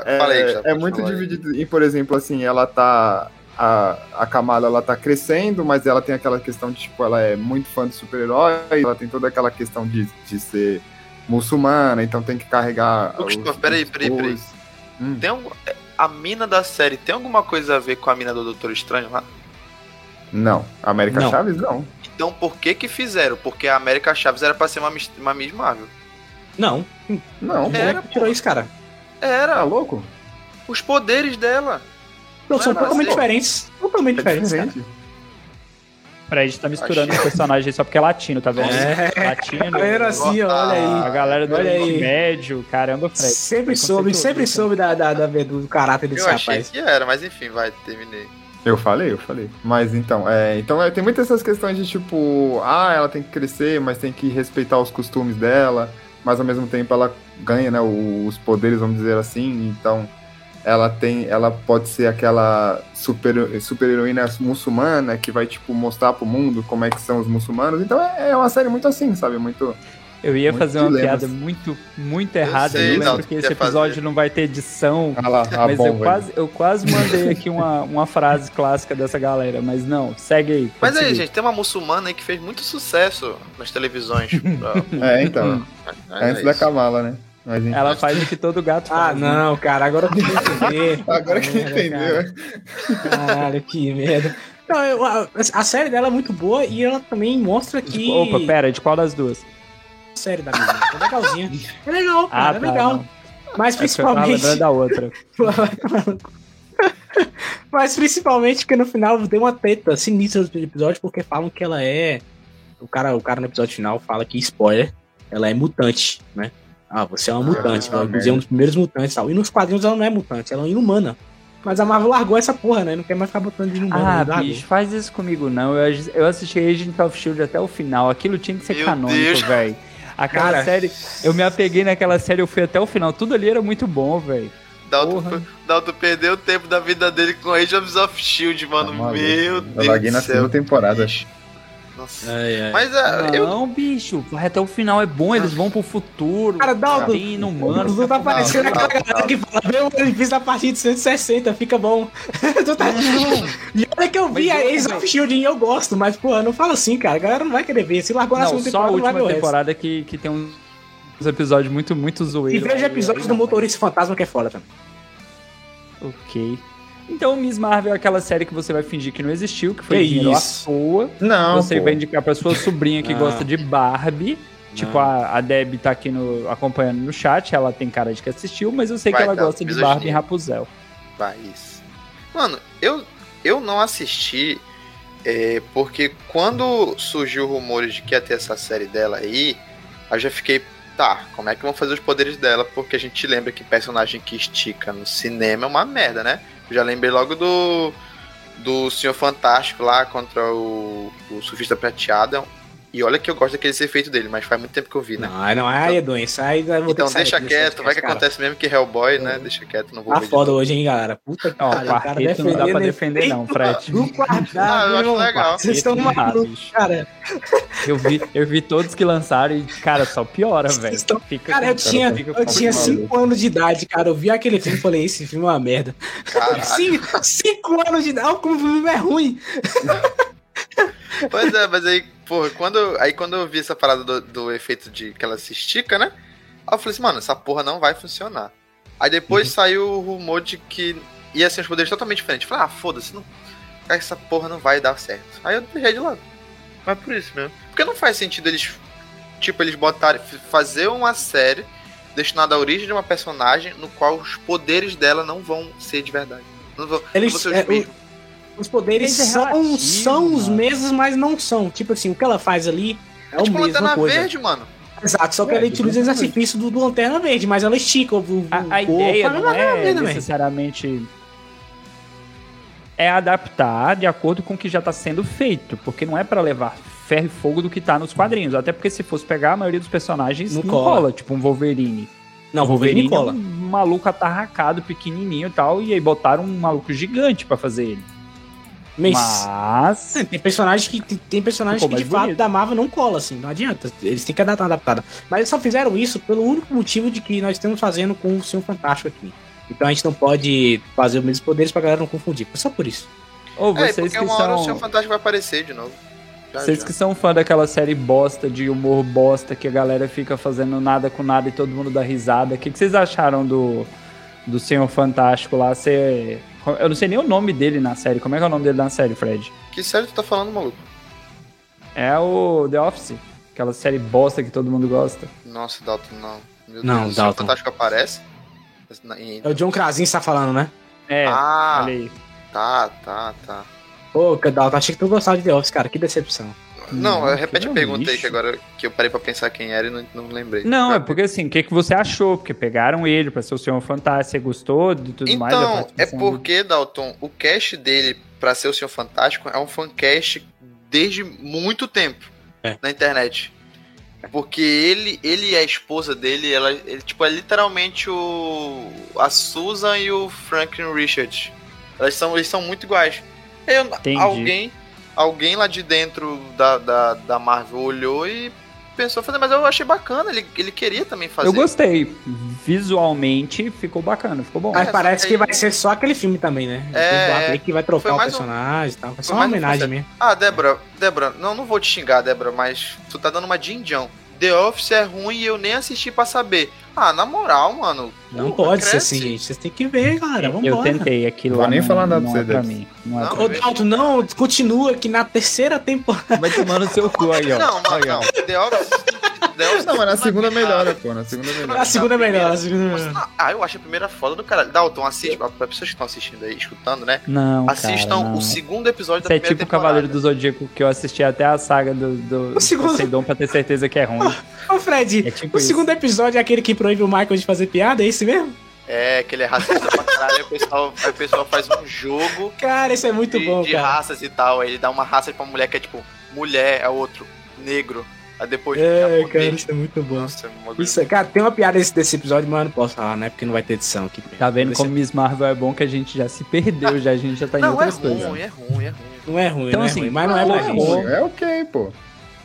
é, aí, é pode muito falar aí. dividido. E, por exemplo, assim, ela tá. A, a Kamala ela tá crescendo, mas ela tem aquela questão de, tipo, ela é muito fã de super-herói, ela tem toda aquela questão de, de ser muçulmana, então tem que carregar. Ô, Gustavo, peraí, peraí, peraí. Hum. Tem algum... A mina da série tem alguma coisa a ver com a mina do Doutor Estranho lá? Não. América Não. Chaves, não. Então por que que fizeram? Porque a América Chaves era pra ser uma, uma Miss Marvel. Não. Não, É. é que tirou isso, cara? tá Era, louco? os poderes dela. Não, são Não é totalmente assim. diferentes. Totalmente É diferentes, cara. diferente. Fred tá misturando os personagens só porque é latino, tá vendo? É. Latino. Era assim, ó, olha A aí. galera do Olha Oriente aí. Médio, caramba, Fred. Sempre soube, sempre soube da, da, da- do caráter desse Eu achei rapaz. que era, mas enfim, vai, terminei. Eu falei, eu falei. Mas então, é, então é, tem muitas essas questões de tipo, ah, ela tem que crescer, mas tem que respeitar os costumes dela, mas ao mesmo tempo ela ganha, né, os poderes, vamos dizer assim. Então, ela tem, ela pode ser aquela super super heroína muçulmana que vai tipo mostrar pro mundo como é que são os muçulmanos. Então é, é uma série muito assim, sabe? Muito Eu ia Muito fazer uma dilemas. piada muito, muito errada, sei, ali, não, esse episódio fazer. não vai ter edição. ah lá, ah, mas bom, eu, velho. quase, eu quase mandei aqui uma, uma frase clássica dessa galera, mas não, segue aí. Mas aí, seguir. gente, tem uma muçulmana aí que fez muito sucesso nas televisões. pra- *laughs* É, então, é antes da isso. Kamala, né? Mas. Ela faz o que todo gato Ah, faz. né? não, cara, agora eu tenho que entender. *laughs* Agora que Merda, entendeu. cara. Caralho, que merda. Não, eu- a, a série dela é muito boa e ela também mostra que. Opa, pera, de qual das duas? Série da menina é legalzinha. É legal, cara, Ah, é tá, legal. não. Mas É porque eu tava principalmente. lembrando da outra. *laughs* Mas principalmente porque no final deu uma treta sinistra do episódio, porque falam que ela é. O cara, o cara no episódio final fala que, spoiler, ela é mutante, né? Ah, você é uma mutante, Ah, ela é um dos primeiros mutantes e tal. E nos quadrinhos ela não é mutante, ela é inumana. Mas a Marvel largou essa porra, né? Não quer mais ficar botando de inumana. Ah, né? Largou. bicho, faz isso comigo não. Eu, eu assisti Agent of Shield até o final. Aquilo tinha que ser Meu canônico, velho. Aquela Cara. série, eu me apeguei naquela série, eu fui até o final. Tudo ali era muito bom, velho. Dalton. Dalton perdeu o tempo da vida dele com Agents of Shield, mano. Tá. Meu Eu Deus larguei do na segunda temporada. Nossa. Ai, ai. Mas é, eu. Não, bicho, até o final é bom, eles vão pro futuro. Cara, Dalton, Tem inumano. Tu tá parecendo aquela galera que fala, vê o One da partida de 160, fica bom. *laughs* tu tá... E olha que eu vi Mas a eu- Ace of Shield e eu gosto, mas, porra, não fala assim, cara. A galera não vai querer ver. Se largou na Não, segunda só a temporada, não vai ver última o temporada que, que tem uns episódios muito, muito E zoeiros. veja aí, episódios aí do Motorista Fantasma que é foda também. Ok. Então, Miss Marvel é aquela série que você vai fingir que não existiu, que foi Que dinheiro isso? à toa. Não, você pô. vai indicar pra sua sobrinha que Não. *laughs* gosta de Barbie. Tipo, a, a Deb tá aqui no, acompanhando no chat, ela tem cara de que assistiu, mas eu sei Vai que ela gosta de. Barbie e Rapunzel. Vai, isso. Mano, eu, eu não assisti é, porque quando surgiu rumores de que ia ter essa série dela aí, eu já fiquei, tá, como é que vão fazer os poderes dela? Porque a gente lembra que personagem que estica no cinema é uma merda, né? Eu já lembrei logo do do Senhor Fantástico lá contra o, o Surfista Prateado. E olha que eu gosto daquele efeito dele, mas faz muito tempo que eu vi, né? Não, não, aí é doença. Aí eu vou ter Então deixa quieto, vai que cara. acontece mesmo que Hellboy, né? Deixa quieto, não vou Tá ver foda hoje, hein, galera. Puta que Ó, pariu, o cara quarteto não dá pra defender não, Fred. Do quadrado, Ah, eu acho legal. Vocês estão não malucos, cara. Eu vi, eu vi todos que lançaram e, cara, só piora, velho. estão- Cara, eu tinha, fica eu com- tinha cinco anos de idade, cara. Eu vi aquele filme e falei, esse filme é uma merda. Caralho. Cinco, cinco anos de idade, como o filme é ruim. Pois é, mas aí, porra, quando, aí quando eu vi essa parada do, do efeito de que ela se estica, né? Aí eu falei assim, mano, essa porra não vai funcionar. Aí depois Uhum. saiu o rumor de que ia ser os poderes totalmente diferentes. Eu falei, ah, foda-se, não, essa porra não vai dar certo. Aí eu deixei de lado. Mas por isso mesmo. Porque não faz sentido eles, tipo, eles botarem, fazer uma série destinada à origem de uma personagem no qual os poderes dela não vão ser de verdade. Não vão, Eles- não vão ser os é, o- mesmos. Os poderes é são, relativo, são os mesmos, mas não são. Tipo assim, o que ela faz ali é, É o tipo mesma Lanterna coisa. Verde, mano. Exato, só que É, ela utiliza os exatamente. artifícios do, do Lanterna Verde, mas ela estica o, o, A, a o corpo, ideia não "Ah, é merda, velho." necessariamente. É adaptar de acordo com o que já tá sendo feito. Porque não é pra levar ferro e fogo do que tá nos quadrinhos. Até porque se fosse pegar, a maioria dos personagens Não não, cola. cola. Tipo um Wolverine. Não, Wolverine é cola. um maluco atarracado, pequenininho e tal. E aí botaram um maluco gigante pra fazer ele. Mas, Mas. É, tem personagens que tem, tem personagens Ficou que de fato bonito. da Marvel não cola assim, não adianta. Eles têm que dar uma adaptada. Mas eles só fizeram isso pelo único motivo de que nós estamos fazendo com o Senhor Fantástico aqui. Então a gente não pode fazer os mesmos poderes pra galera não confundir. Foi só por isso. Ou É, vocês porque que uma hora o Senhor. Fantástico vai aparecer de novo. Já, Vocês já. que são fã daquela série bosta, de humor bosta, que a galera fica fazendo nada com nada e todo mundo dá risada. O que, que vocês acharam do, do Senhor Fantástico lá ser. Eu não sei nem o nome dele na série. Como é que é o nome dele na série, Fred? Que série tu tá falando, maluco? É o The Office. Aquela série bosta que todo mundo gosta. Nossa, Dalton, não. Meu Não, Deus, o Senhor Dalton. Fantástico aparece? É o John Krasinski tá falando, né? É, ah, aí. tá, tá, tá. Pô, Dalton, achei que tu gostava de The Office, cara. Que decepção. Não, Hum, repete a que pergunta aí, que agora que eu parei pra pensar quem era e não, não lembrei. Não, é porque assim, o que, que você achou? Porque pegaram ele pra ser o Senhor Fantástico, você gostou de tudo mais? da Então, é porque, Dalton, o cast dele pra ser o Senhor Fantástico é um fancast desde muito tempo É. na internet. Porque ele, ele e a esposa dele, ela, ele, tipo, é literalmente o. a Susan e o Franklin Richards. Elas são, eles são muito iguais. Eu- alguém, alguém lá de dentro da, da, da Marvel olhou e pensou, fazer, mas eu achei bacana, ele, ele queria também fazer. Eu gostei. Visualmente ficou bacana, ficou bom. Mas É, parece só que vai ser só aquele filme também, né? É, um que vai trocar o um- personagem e tal. Vai ser foi uma mais um homenagem conceito. mesmo. Ah, Débora, Débora, não, não vou te xingar, Débora, mas tu tá dando uma indião. The Office é ruim e eu nem assisti pra saber. Ah, na moral, mano. Não porra, pode ser cresce. assim, gente. Vocês têm que ver, cara. Vamos eu tentei aquilo Vou lá. nem não- falar nada não pra é pra mim. Não é Não, pra Ô, Dalton, não, continua que na terceira temporada. Vai tomar no seu cu aí, ó. Não, mano, Aí, ó. não. The Office. Office Não, mas na segunda melhor. melhora, pô. Na segunda melhora. A segunda é melhor, a segunda é melhor. Ah, eu acho a primeira foda do caralho. Dalton, assiste. Pra pessoas que estão assistindo aí, escutando, né? Não, Assistam cara, não. o segundo episódio da é primeira tipo o temporada. Cavaleiro do Zodíaco, que eu assisti até a saga do, do O segundo- Poseidon pra ter certeza que é ruim. *laughs* Ô, Fred, É tipo o isso. segundo episódio é aquele que proíbe o Michael de fazer piada, é esse mesmo? É, que ele é racista pra caralho. Aí o pessoal, o pessoal faz um jogo Cara, isso é muito de, bom, de cara. raças e tal. Aí ele dá uma raça pra mulher que é tipo mulher, é outro, negro. Aí depois É, japonês. cara, isso é muito bom. Nossa, é Isso, é- cara, tem uma piada desse, desse episódio, mas eu não posso falar, né? Porque não vai ter edição aqui. Tá vendo Esse- como Miss Marvel é bom que a gente já se perdeu, já a gente já tá em Não, é outras coisas. ruim, é ruim, é ruim. Não é ruim, Então, não é assim, ruim, mas não é pra não, gente. pô. É ok, pô.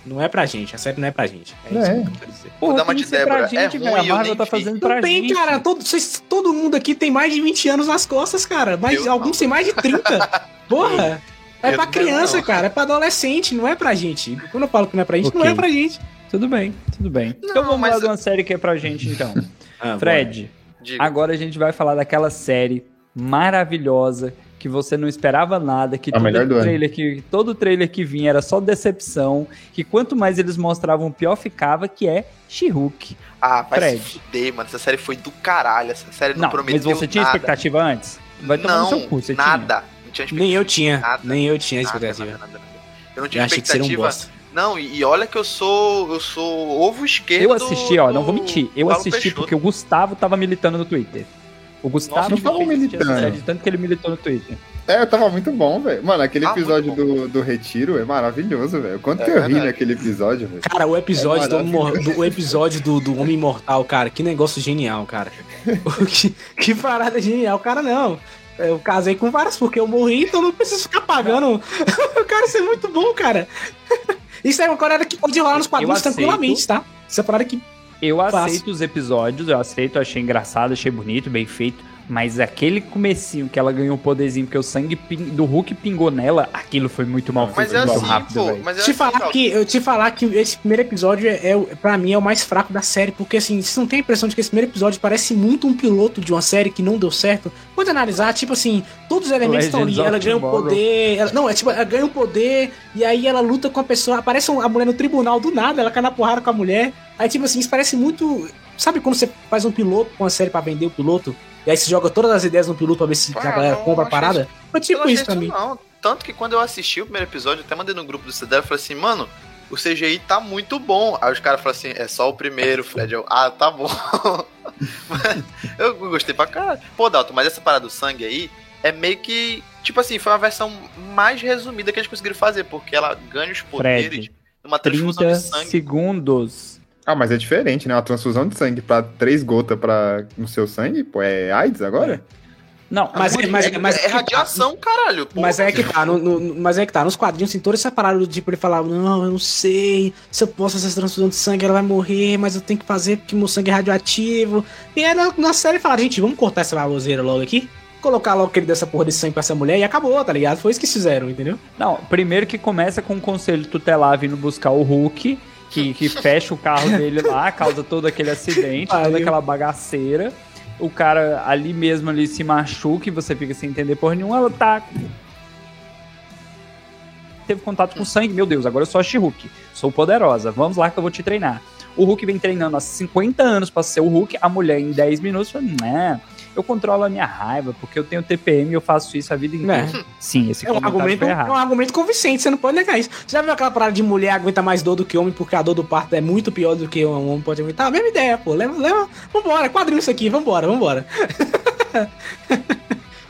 Não é pra gente, a série não é pra gente. É, É. isso que eu quero dizer. Porra, dar uma de pra Débora, é gente, ruim, velho. A Marvel tá fazendo pra Não tem, gente. cara. Todo, vocês- todo mundo aqui tem mais de 20 anos nas costas, cara. Mas Eu alguns não. têm mais de 30. *laughs* Porra. É pra não, criança, não. cara. É pra adolescente, não é pra gente. Quando eu falo que não é pra gente, não Ok. é pra gente. Tudo bem, tudo bem. Não, então vamos mas- lá de uma série que é pra gente, então. *laughs* Ah, Fred, agora a gente vai falar daquela série maravilhosa que você não esperava nada, que A melhor do ano. trailer que todo trailer que vinha era só decepção, que quanto mais eles mostravam, pior ficava, que é She-Hulk. Ah, vai Fred. se fuder, mano. Essa série foi do caralho. Essa série não, Não, prometeu mas você tinha nada. expectativa antes? Vai tomar não, no seu cu, você tinha. nada. Não tinha expectativa. Nem eu tinha. Nada. Nem eu tinha nada, expectativa. nada, nada, nada. Eu não Eu tinha achei que seria um bosta. Não, e, e olha que eu sou. Eu sou ovo esquerdo. Eu assisti, ó, não vou do mentir. Eu Paulo assisti Peixoto. porque o Gustavo tava militando no Twitter. O Gustavo Nossa, não essa militando. série, de tanto que ele militou no Twitter. É, tava muito bom, velho. Mano, aquele Ah, episódio do, do Retiro é maravilhoso, velho. Quanto É que eu ri verdade. naquele episódio, velho. Cara, o episódio, É do, Homem- do- o episódio do, do Homem Imortal, cara, que negócio genial, cara. *laughs* que, que parada genial, cara, não. Eu casei com várias porque eu morri, então não preciso ficar pagando. cara, isso é muito bom, cara. *laughs* Isso é uma parada que pode rolar nos quadrinhos tranquilamente, tá? Isso é uma parada que. Eu Fácil. aceito os episódios, eu aceito, achei engraçado, achei bonito, bem feito. Mas aquele comecinho que ela ganhou um poderzinho, porque o sangue do Hulk pingou nela, aquilo foi muito mal Mas feito, é assim, rápido, pô. Mas é te assim, falar que, eu te falar que esse primeiro episódio é, é, pra mim, é o mais fraco da série, porque assim, você não tem a impressão de que esse primeiro episódio parece muito um piloto de uma série que não deu certo? Pode analisar, tipo assim, todos os elementos estão ali, ela ganha um Tomorrow. poder, ela- não, é tipo, ela ganha um poder, e aí ela luta com a pessoa, aparece a mulher no tribunal do nada, ela cai na porrada com a mulher, aí tipo assim, isso parece muito, sabe quando você faz um piloto com uma série pra vender o piloto? E aí você joga todas as ideias no piloto pra ver se Ah, a galera não, compra a parada? Foi Eu tipo isso pra mim. Não. Tanto que quando eu assisti o primeiro episódio, eu até mandei no grupo do CDL e falei assim, mano, o CGI tá muito bom. Aí os caras falaram assim, é só o primeiro, Fred. Eu, ah, tá bom. Mas *laughs* eu gostei pra caralho. Pô, Dalton, mas essa parada do sangue aí é meio que. Tipo assim, foi uma versão mais resumida que eles conseguiram fazer, porque ela ganha os poderes Fred, numa transfusão 30 de sangue. segundos. Ah, mas é diferente, né? Uma transfusão de sangue pra três gotas pra... no seu sangue, pô, é AIDS agora? Não, Mas, é- mas, é, mas, é radiação, caralho. Porra. Mas é que tá, no, no- mas é que tá, nos quadrinhos tem toda essa parada do tipo, ele falava, não, eu não sei se eu posso fazer essa transfusão de sangue, ela vai morrer, mas eu tenho que fazer porque meu sangue é radioativo. E aí na, na série falaram, gente, vamos cortar essa baboseira logo aqui, colocar logo que ele dessa porra desse sangue pra essa mulher e acabou, tá ligado? Foi isso que fizeram, entendeu? Não, primeiro que começa com o conselho tutelar vindo buscar o Hulk, que, que fecha o carro dele lá, causa todo aquele acidente, toda aquela bagaceira. O cara ali mesmo ali se machuca e você fica sem entender por nenhum. Ela tá. Teve contato com sangue, meu Deus, agora eu sou a She-Hulk. Sou poderosa, vamos lá que eu vou te treinar. O Hulk vem treinando há 50 anos pra ser o Hulk, a mulher em 10 minutos fala, né, eu controlo a minha raiva, porque eu tenho TPM e eu faço isso a vida inteira. Sim, esse É um, argumento, é um argumento convincente, você não pode negar isso. Você já viu aquela parada de mulher aguenta mais dor do que homem, porque a dor do parto é muito pior do que um homem pode aguentar? A mesma ideia, pô. Leva, leva. Vambora, quadrinho isso aqui, vambora, vambora. *laughs*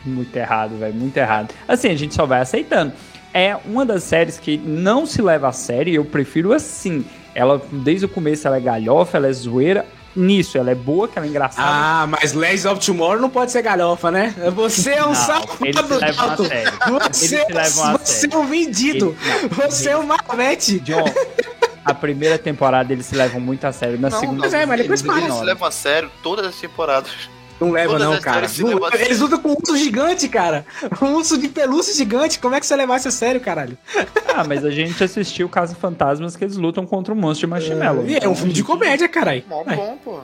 Muito errado, velho, muito errado. Assim, a gente só vai aceitando. É uma das séries que não se leva a sério, e eu prefiro assim. Ela, desde o começo, ela é galhofa, ela é zoeira. Nisso, ela é boa, que ela é engraçada. Ah, mas Legends of Tomorrow não pode ser galhofa, né? Você é um Não, safado, eles se levam a sério. Você, Eles se levam a você sério. é um vendido. Ele- não, você é um marvete. John, a primeira temporada eles se levam muito a sério. Na Não, segunda, Mas é, mas depois eles. Eles se levam a sério todas as temporadas. Não leva, Todas não, cara. Não- eles lutam com um urso gigante, cara. Um urso de pelúcia gigante. Como é que você levar isso a sério, caralho? Ah, mas a gente assistiu Casa Fantasmas que eles lutam contra um monstro de marshmallow. E é um filme de comédia, caralho. Mó É. bom, pô.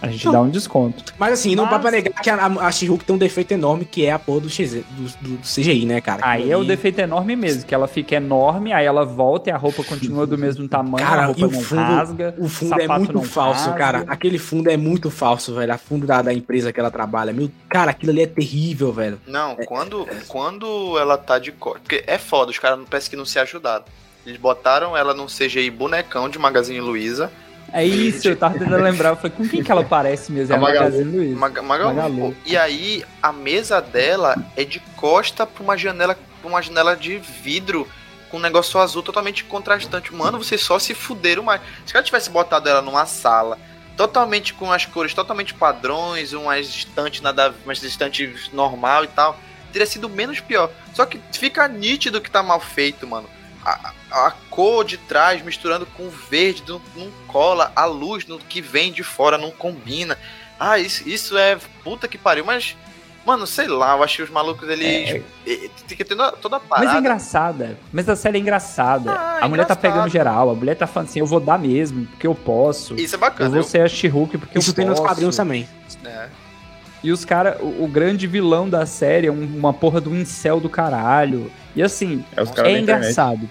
A gente dá um desconto. Mas assim, não Mas- dá pra negar que a, a She-Hulk tem um defeito enorme, que é a porra do, XZ do, do- CGI, né, cara? Aí é o defeito enorme mesmo, que ela fica enorme, aí ela volta e a roupa continua do mesmo *laughs* tamanho, a Cara, roupa e o não fundo, rasga, o fundo é sapato muito falso, rasga. cara. Aquele fundo é muito falso, velho. A fundo da, da empresa que ela trabalha. Meu, cara, aquilo ali é terrível, velho. Não, quando, quando ela tá de corte. Porque é foda, os caras parece que não se ajudaram. Eles botaram ela num CGI bonecão de Magazine Luiza. É isso, eu tava tentando lembrar, eu falei, com quem que ela parece mesmo? É A a Magalu. Magalu. Magalu. E aí, a mesa dela é de costa pra uma janela, pra uma janela de vidro com um negócio azul totalmente contrastante. Mano, vocês só se fuderam mais. Se ela tivesse botado ela numa sala totalmente com as cores totalmente padrões, umas estantes nada, umas estantes normal e tal, teria sido menos pior. Só que fica nítido que tá mal feito, mano. A, a cor de trás misturando com o verde não, não cola, a luz no, que vem de fora não combina. Ah, isso, isso é puta que pariu, mas. Mano, sei lá, eu acho que os malucos eles. eh, Tem que ter toda- toda a Mas parada. é engraçada. Mas a série é engraçada. Ah, é a mulher tá pegando geral. A mulher tá falando assim, eu vou dar mesmo, porque eu posso. Isso é Eu bacana. vou ser a She-Hulk porque Isso eu tem nos posso. quadrinhos também. eu- é. E os caras, o, o grande vilão da série é um- uma porra do incel do caralho. E assim, É é engraçado.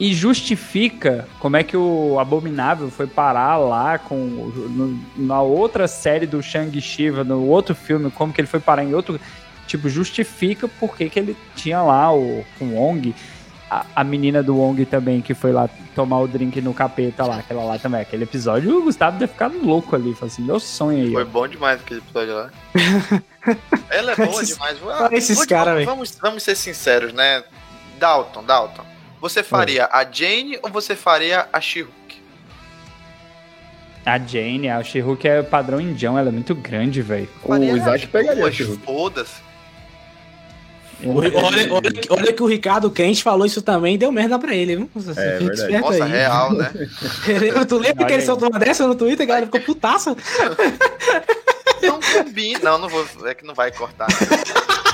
E justifica como é que o Abominável foi parar lá com no- na outra série do Shang-Chi, no outro filme, como que ele foi parar em outro. Tipo, justifica por que que ele tinha lá o, o Wong. A, a menina do Wong também, que foi lá tomar o drink no capeta lá, aquela lá também. Aquele episódio, o Gustavo deve ficar louco ali. Falou assim, meu sonho aí. Foi ó. bom demais aquele episódio lá. *laughs* Ela é boa Esses- demais. olha esses vou- cara, vamos, velho. vamos, vamos ser sinceros, né? Dalton, Dalton. Você faria a Jane ou você faria a She-Hulk? A Jane, a She-Hulk é padrão indião, ela é muito grande, velho. O Isaac as pegaria a She-Hulk. Foda-se. Olha, olha, olha que- o Ricardo Crente falou isso também e deu merda pra ele. viu? Você É, verdade. Nossa, aí. real, né? *laughs* tu lembra que ele aí. soltou uma dessa no Twitter, a galera ficou putaça? Não combina. Não, não vou. É que não vai cortar. *laughs*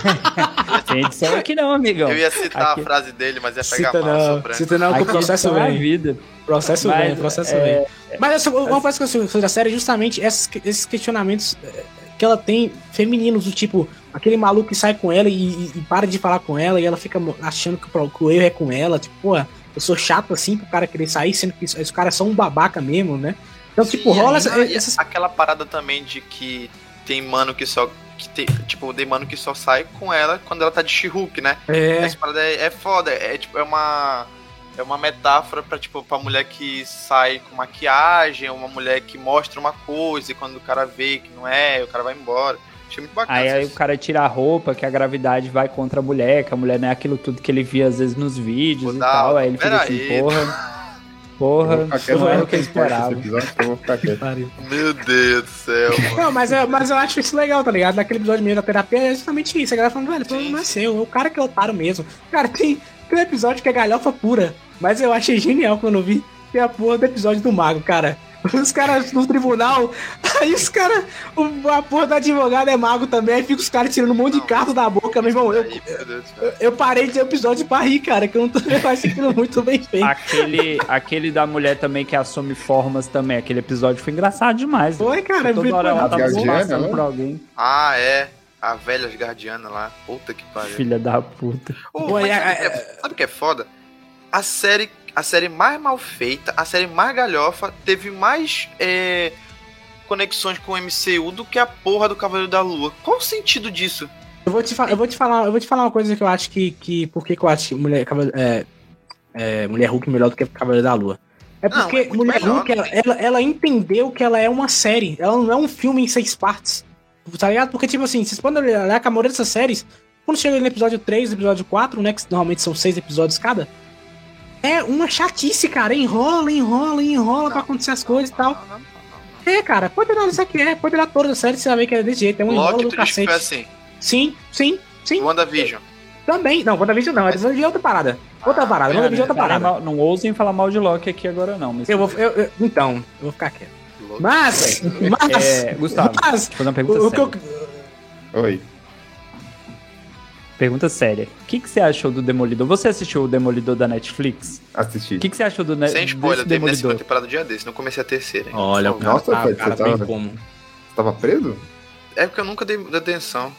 *laughs* Tem edição aqui não, amigão. Eu ia citar Aqui- a frase dele, mas ia pegar Cita mal, não, cita não, que o processo é a vem. vida. Processo Mas, vem, processo é, vem. Mas essa- uma coisa que eu sou sobre a série é justamente esses, esses questionamentos eh, que ela tem femininos, do tipo, aquele maluco que sai com ela e, e- e para de falar com ela e ela fica achando que o, que o erro é com ela, tipo, pô, eu sou chato assim pro cara querer sair, sendo que esse cara é só um babaca mesmo, né? Então, tipo, Sim, rola e- essa- essas. Aquela parada também de que tem mano que só. Que tem, tipo, tem mano que só sai com ela quando ela tá de She-Hulk, né? É, Essa parada é, é foda. É, tipo, é uma. É uma metáfora pra, tipo, pra mulher que sai com maquiagem, uma mulher que mostra uma coisa e quando o cara vê que não é, o cara vai embora. Achei muito bacana. Aí, aí o cara tira a roupa, que a gravidade vai contra a mulher, que a mulher não é aquilo tudo que ele via às vezes nos vídeos Pô, e tal. Aí ele fica assim, porra, *laughs* porra, não era o que eu esperava. episódio, então eu vou ficar quieto. Meu Deus do céu, mano. *laughs* Não, mas, é- mas eu acho isso legal, tá ligado? Naquele episódio meio da terapia é justamente isso. A galera falando, velho, o problema é seu, é o cara que é otário mesmo. Cara, tem, tem um episódio que é galhofa pura, mas eu achei genial quando eu vi. Tem a porra do episódio do mago, cara. Os caras no tribunal, *laughs* aí os caras, o- a porra do advogado é mago também, aí fica os caras tirando um monte de Não. carta da boca, meu irmão. Eu, eu, parei de episódio pra rir, cara, que eu não tô, eu aquilo muito bem feito. Aquele, aquele da mulher também que assume formas também, aquele episódio foi engraçado demais. Foi, cara, Toda hora ela tava passando né? por alguém. Ah, é. A velha guardiana lá. Puta que pariu. Filha da puta. Pô, mas é- sabe, o que é, sabe o que é foda? A série, a série mais mal feita, a série mais galhofa, teve mais. é, conexões com o MCU do que a porra do Cavaleiro da Lua. Qual o sentido disso? Eu vou te, fa- eu vou te falar, eu vou te falar uma coisa que eu acho que, que por que eu acho que mulher, é, é, mulher Hulk melhor do que Cavaleiro da Lua. É Não, porque é muito Mulher melhor, Hulk, ela, ela, ela entendeu que ela é uma série, ela não é um filme em seis partes. Tá ligado? Porque, tipo assim, vocês podem olhar que a maioria dessas séries, quando chega no episódio 3, no episódio 4, né? Que normalmente são seis episódios cada, é uma chatice, cara. Enrola, enrola, enrola pra acontecer as coisas e tal. Não, não, não, É, cara, pode olhar isso aqui, é, pode olhar todas as séries, você vai ver que é desse jeito, é um não. enrolo Loki, do que cacete. assim. Sim, sim, sim. WandaVision. Também. Não, WandaVision não. WandaVision é outra parada. Outra parada. é, WandaVision é outra parada. mal- não ousem falar mal de Loki aqui agora, não. Mas, Eu vou. eu- eu- então, eu vou ficar quieto. Loki. Mas. Mas. É, Gustavo, mas fazer uma pergunta o, o que séria. eu. Oi. Pergunta séria. O que, que você achou do Demolidor? Você assistiu o Demolidor da Netflix? Assisti. O que, que você achou do ne- Sem spoiler, eu terminei a segunda Demolidor? temporada do dia desse, não comecei a terceira. hein? Olha, o cara. Nossa, tá, Fred, cara você bem tava- como. Você tava preso? É porque eu nunca dei atenção.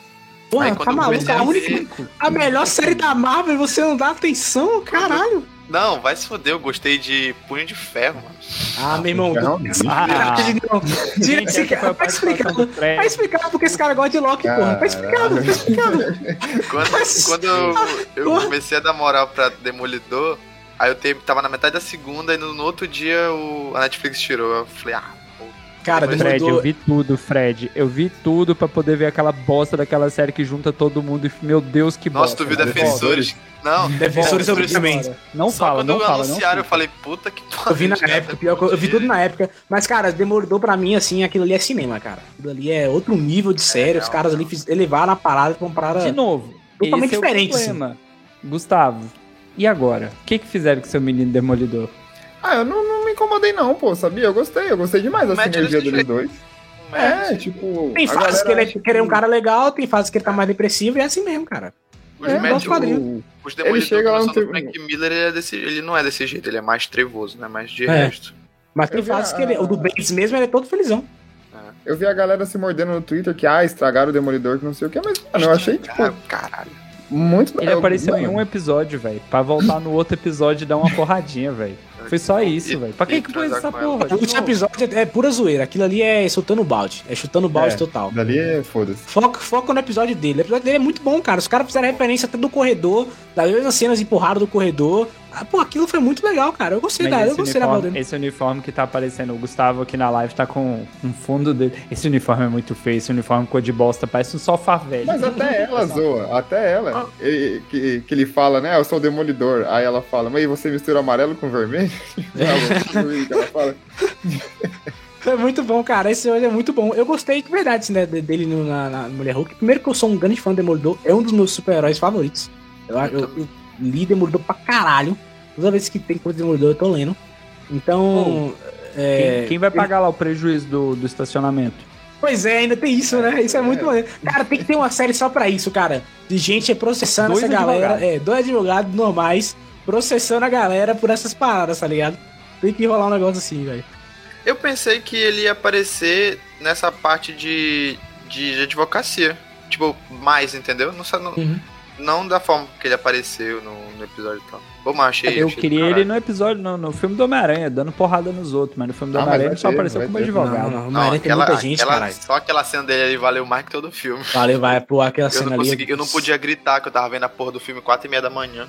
Porra, Aí, tá maluco? comecei A, a única, a melhor série da Marvel você não dá atenção? Caralho. Não, vai se foder, eu gostei de Punho de Ferro, mano. Ah, meu irmão. Não, Ah, Não, Tira Gente, esse essa foi a cara. Tá explicado. Tá porque esse cara gosta de Loki, porra. Tá explicado, tá explicado. Quando, quando eu, eu comecei a dar moral pra Demolidor, aí eu tava na metade da segunda e no, no outro dia o, a Netflix tirou. Eu falei, ah, Cara, Fred, Fred, eu vi tudo, Fred. Eu vi tudo pra poder ver aquela bosta daquela série que junta todo mundo. E, meu Deus, que Nossa, bosta. tu viu. Defensores? Não, Defensores eu vi também. Não só fala, quando não fala. Não anunciaram eu falei, puta que pariu. Eu vi na cara, época, pior que eu, eu vi tudo na época. Mas, cara, Demolidor pra mim, assim, aquilo ali é cinema, cara. Aquilo ali é outro nível de série. Os real, caras ali elevaram a parada pra uma parada. De novo, Totalmente esse é o diferente, assim. problema. Gustavo, e agora? O que, que fizeram com seu menino Demolidor? Ah, eu não, não incomodei não, pô, sabia? Eu gostei, eu gostei demais da desse deles dois. É, tipo... Tem fases que ele é, que ele é um cara legal, tem fases que ele tá mais depressivo, e é assim mesmo, cara. Os, É, o- os demolidores chega lá no Frank Miller, ele, é desse, ele não é desse jeito, ele é mais trevoso, né? Mais de É. resto. Mas tem fases a- que ele. O do Bates mesmo, ele é todo felizão. Eu vi a galera se mordendo no Twitter que, ah, estragaram o Demolidor, que não sei o que, mas, mano, eu achei, tipo, Ah, caralho. muito... Ele eu- apareceu em mano, um episódio, velho. Pra voltar no outro episódio e dar uma porradinha, velho. Foi só isso, velho. Pra que que pôs essa porra? O último episódio é, é pura zoeira. Aquilo ali é chutando balde. É chutando balde É. total. Dali é foda-se. Foco, foco no episódio dele. O episódio dele é muito bom, cara. Os caras fizeram referência até do corredor, das mesmas cenas de porrada do corredor. Ah, pô, aquilo foi muito legal, cara. Eu gostei da, Mas eu esse gostei da uniforme, dele. esse uniforme que tá aparecendo, o Gustavo aqui na live tá com um fundo dele. Esse uniforme é muito feio, esse uniforme cor de bosta, parece um sofá velho. Mas até ela zoa, até ela. Ele- que, que ele fala, né? Eu sou o demolidor. Aí ela fala, mas você mistura amarelo com vermelho? É muito bom, cara. Esse hoje é muito bom. Eu gostei de verdade né, dele no- na, na Mulher Hulk. Primeiro que eu sou um grande fã do Demolidor, é um dos meus super-heróis favoritos. Eu, eu, eu li Demolidor pra caralho. Toda vez que tem coisa de Demolidor, eu tô lendo. Então. é, Quem, quem vai pagar lá o prejuízo do, do estacionamento? Pois é, ainda tem isso, né? Isso é muito maneiro. Cara, tem que ter uma série só pra isso, cara. De gente processando Dois essa galera. advogados. É, dois advogados normais processando a galera por essas paradas, tá ligado? Tem que rolar um negócio assim, velho. Eu pensei que ele ia aparecer nessa parte de, de advocacia. Tipo, mais, entendeu? Não, não, Uhum. Não da forma que ele apareceu no, no episódio e tal. Mas achei. Eu achei queria ele no episódio, no, no filme do Homem-Aranha, dando porrada nos outros, mas no filme do Ah, Homem-Aranha ele só ter, apareceu como ter. advogado. Não, não, Não, tem aquela, muita gente, aquela- só aquela cena dele ali valeu mais que todo o filme. Valeu, vai, pô, aquela Eu cena não, ali. consegui, eu não podia gritar que eu tava vendo a porra do filme 4 e meia da manhã.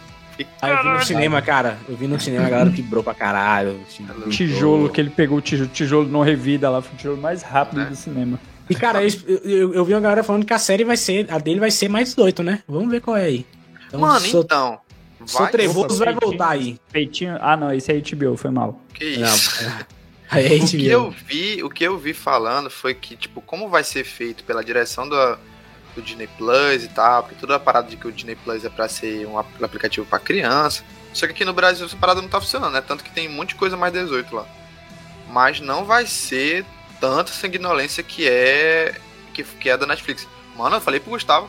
Aí eu vi no cinema, cara. Eu vi no cinema, a galera vibrou pra caralho. O tijolo que ele pegou, o tijolo, tijolo não revida lá, foi o tijolo mais rápido Né? do cinema. E, cara, eu, eu, eu vi uma galera falando que a série vai ser. A dele vai ser mais 18, né? Vamos ver qual é aí. Então, Mano, sou, então. sou Vai, trevoso vai Peitinho. voltar aí. Peitinho. Ah, não, esse é HBO, foi mal. que Não, isso. *laughs* Aí a O gente que eu vi, o que eu vi falando foi que, tipo, como vai ser feito pela direção do, do Disney Plus e tal, porque toda a parada de que o Disney Plus é pra ser um ap- aplicativo pra criança. Só que aqui no Brasil essa parada não tá funcionando, né? Tanto que tem um monte de coisa mais 18 lá. Mas não vai ser tanta sanguinolência que é que, que é da Netflix. Mano, eu falei pro Gustavo,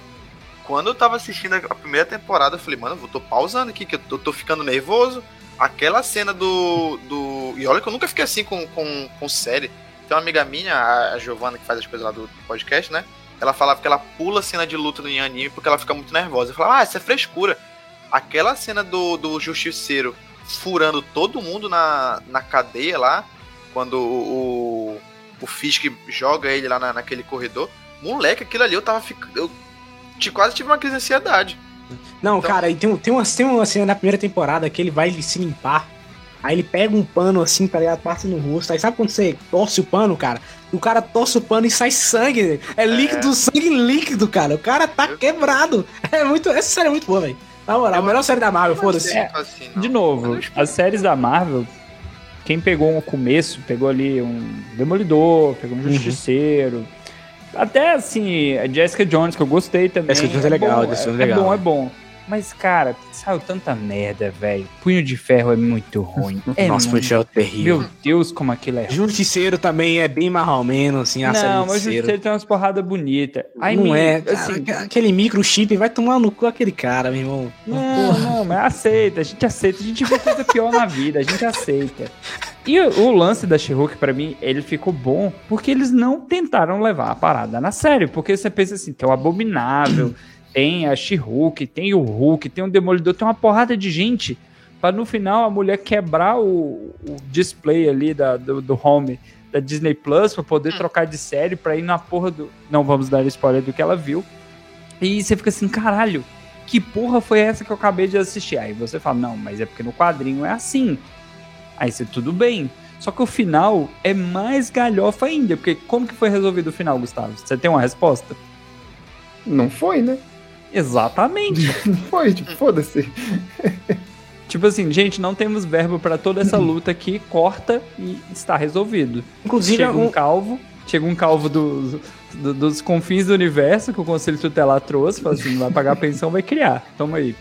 quando eu tava assistindo a a primeira temporada, eu falei, mano, eu tô pausando aqui, que eu tô, tô ficando nervoso. Aquela cena do, do. E olha que eu nunca fiquei assim com, com, com série. Tem uma amiga minha, a a Giovana, que faz as coisas lá do podcast, né? Ela falava que ela pula cena de luta no anime porque ela fica muito nervosa. Eu falava, ah, isso é frescura. Aquela cena do, do Justiceiro furando todo mundo na, na cadeia lá, quando o Fisk joga ele lá na, naquele corredor. Moleque, aquilo ali eu tava ficando. Eu te- quase tive uma crise de ansiedade. Não, Então- cara, e tem, um- tem, uma, tem uma cena na primeira temporada que ele vai se limpar. Aí ele pega um pano assim, tá ligado? Passa no rosto. Aí sabe quando você torce o pano, cara? O cara torce o pano e sai sangue. É líquido, sangue líquido, cara. O cara tá quebrado. É muito. Essa série é muito boa, velho. Na moral, a melhor série da Marvel, foda-se. É assim. De novo, as séries da Marvel, quem pegou um começo, pegou ali um Demolidor, pegou um Uhum. Justiceiro. Até assim, a Jessica Jones, que eu gostei também. Jessica Jones é legal, bom, Jessica Jones é, é legal. bom, é bom. Mas, cara, saiu tanta merda, velho. Punho de Ferro é muito ruim. *laughs* É Nossa, foi muito... show terrível. Meu Deus, como aquilo é ruim. Justiceiro também é bem mais ou menos, assim, a Não, mas o Justiceiro. Justiceiro tem umas porradas bonitas. Não é. assim, aquele microchip vai tomar no cu aquele cara, meu irmão. Não, não, mas aceita, a gente aceita, a gente vê coisa pior na vida, a gente aceita. E o, lance da she pra mim, ele ficou bom porque eles não tentaram levar a parada na sério, porque você pensa assim, tem o Abominável, tem a she tem o Hulk, tem o Demolidor, tem uma porrada de gente pra no final a mulher quebrar o, o display ali da, do, do home da Disney Plus pra poder trocar de série pra ir na porra do... Não vamos dar spoiler do que ela viu. E você fica assim, caralho, que porra foi essa que eu acabei de assistir? Aí você fala, não, mas é porque no quadrinho é assim. Aí você, tudo bem. Só que o final é mais galhofa ainda, porque como que foi resolvido o final, Gustavo? Você tem uma resposta? Não foi, né? Exatamente. *laughs* Foi, tipo, foda-se. tipo assim, gente, não temos verbo pra toda essa luta aqui, corta e está resolvido. Inclusive, Chega um calvo, chega um calvo dos, do- dos confins do universo que o Conselho Tutelar trouxe, fala assim, não vai pagar a pensão, vai criar. Toma aí.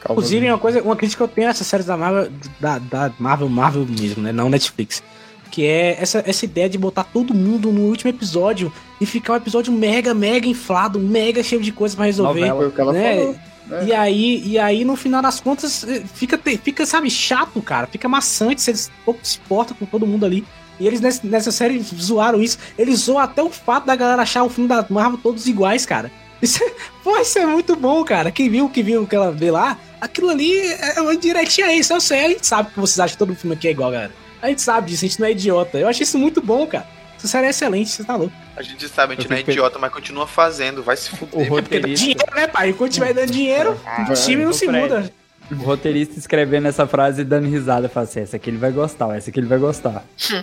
Calma. Inclusive, uma coisa, uma crítica que eu tenho a essas séries da Marvel, da, da Marvel, Marvel mesmo, né? Não Netflix. Que é essa, essa ideia de botar todo mundo no último episódio e ficar um episódio mega, mega inflado, mega cheio de coisas pra resolver. Novela. Que ela né? falou. né? E aí, e aí, no final das contas, eh, fica, fica, sabe, chato, cara. Fica maçante, você pouco se importa com todo mundo ali. E eles nessa, nessa série zoaram isso. Eles zoam até o fato da galera achar o filme da Marvel todos iguais, cara. *laughs* Isso é, pô, isso é muito bom, cara. Quem viu, que viu o que ela vê lá, aquilo ali é uma direitinha isso. Eu sei, a gente sabe que vocês acham que todo filme aqui é igual, galera. A gente sabe disso, a gente não é idiota. Eu achei isso muito bom, cara. Essa série é excelente, você tá louco. A gente sabe, a gente Eu não é idiota, mas continua fazendo. Vai se O fuder. Porque dá roteirista, dinheiro, né, pai? Enquanto tiver dando dinheiro, o time não se muda. o roteirista escrevendo essa frase e dando risada, fala assim, essa aqui ele vai gostar, essa aqui ele vai gostar. *laughs*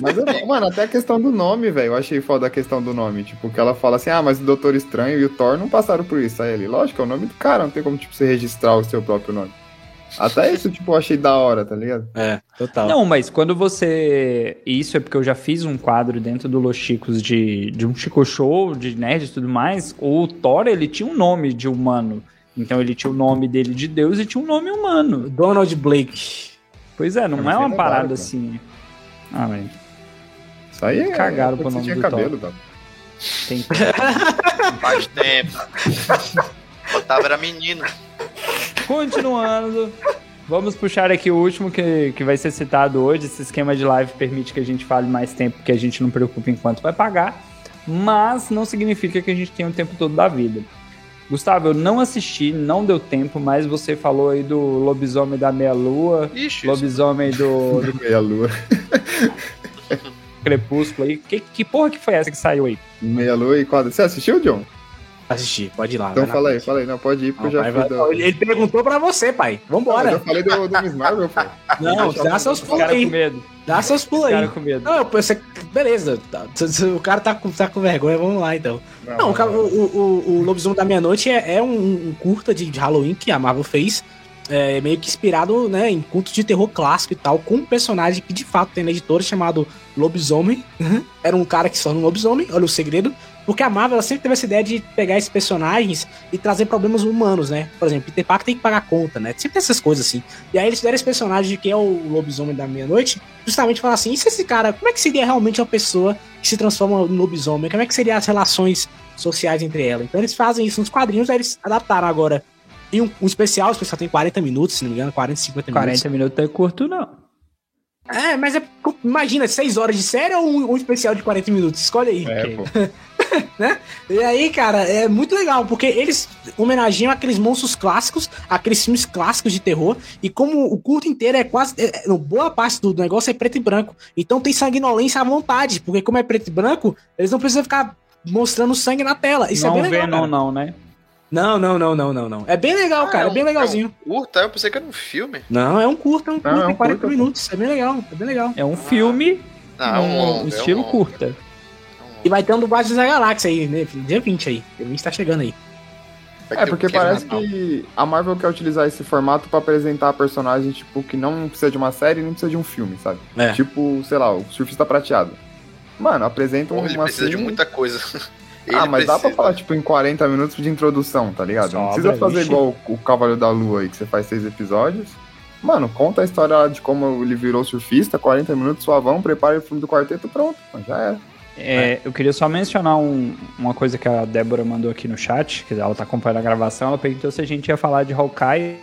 Mas, eu- mano, até a questão do nome, velho. Eu achei foda a questão do nome. Tipo, que ela fala assim, ah, mas o Doutor Estranho e o Thor não passaram por isso. Aí ele, lógico, é o nome do cara, não tem como, tipo, você registrar o seu próprio nome. Até isso, tipo, eu achei da hora, tá ligado? É, total. Não, mas quando você. Isso é porque eu já fiz um quadro dentro do Los Chicos de, de um Chico Show, de nerd e tudo mais. O Thor, ele tinha um nome de humano. Então ele tinha o nome dele de Deus e tinha um nome humano. Donald Blake. Pois é, não é uma é parada legal, assim. Ah, mas Isso aí é. Cagaram é pro nome você do tinha cabelo, tá? tem. *laughs* Faz tempo. *laughs* Otávio era menino. Continuando. Vamos puxar aqui o último que, que vai ser citado hoje. Esse esquema de live permite que a gente fale mais tempo, que a gente não preocupa enquanto vai pagar. Mas não significa que a gente tenha o tempo todo da vida. Gustavo, eu não assisti, não deu tempo, mas você falou aí do lobisomem da meia-lua, Ixi, lobisomem do, *laughs* do Meia lua. crepúsculo aí. Que, que porra que foi essa que saiu aí? Meia lua e quadra. Você assistiu, John? Assistir, pode ir lá. Então fala aí, fala aí. Não, pode ir, porque Não, eu já vai, fui vai. do... Ele perguntou pra você, pai. Não, Vambora. eu falei do, do Miss Marvel, pô. *laughs* Não, dá seus Os pulos com aí. medo. Dá seus pulos Os aí. com medo. Não, eu pensei, beleza. tá, O cara tá com, tá com vergonha, vamos lá então. Não, o, cara- o, o, o Lobisomem da Meia-Noite é, é um, um curta de, de Halloween que a Marvel fez. É, meio que inspirado né, em contos de terror clássico e tal, com um personagem que de fato tem na editora chamado Lobisomem. Era um cara que se torna um lobisomem, olha o segredo. Porque a Marvel sempre teve essa ideia de pegar esses personagens e trazer problemas humanos, né? Por exemplo, Peter Parker tem que pagar conta, né? Sempre tem essas coisas assim. E aí eles deram esse personagem que é o lobisomem da meia-noite, justamente falar assim: e se esse cara, como é que seria realmente uma pessoa que se transforma em lobisomem? Como é que seriam as relações sociais entre ela? Então eles fazem isso nos quadrinhos, aí eles adaptaram agora em um, um especial, o especial tem 40 minutos, se não me engano, 40, 50 minutos. 40 minutos é curto, não. É, mas é. Imagina, 6 horas de série ou um, um especial de 40 minutos? Escolhe aí. É, pô. *laughs* né? E aí, cara, é muito legal, porque eles homenageiam aqueles monstros clássicos, aqueles filmes clássicos de terror, e como o curto inteiro é quase. É, é, boa parte do negócio é preto e branco. Então tem sanguinolência à vontade, porque como é preto e branco, eles não precisam ficar mostrando sangue na tela. Isso não é bem legal. vê, não, cara. não, né? Não, não, não, não, não, não. É bem legal, cara. É, bem legalzinho. É um curta? Eu pensei que era um filme. Não, é um curta, é um curta, é um tem 40 curta, minutos. É bem legal, é bem legal. É um filme, Não, é um um, é um estilo curta. É um E vai ter um do Guardiões da Galáxia aí, né? Dia 20 aí. Dia 20 tá chegando aí. É, porque parece que a Marvel quer utilizar esse formato pra apresentar a personagem, tipo, que não precisa de uma série nem precisa de um filme, sabe? É. Tipo, sei lá, o Surfista Prateado. Mano, apresenta ele uma precisa de muita coisa. *laughs* Ah, Ele mas dá pra precisa. falar, tipo, em 40 minutos de introdução, tá ligado? Não Sobra, precisa fazer vixe. igual o, o Cavaleiro da Lua aí, que você faz seis episódios. Mano, conta a história de como ele virou surfista, 40 minutos, suavão, prepara o filme do quarteto, pronto. Já era. É, eu queria só mencionar um- uma coisa que a Débora mandou aqui no chat, que ela tá acompanhando a gravação, ela perguntou se a gente ia falar de Hawkeye.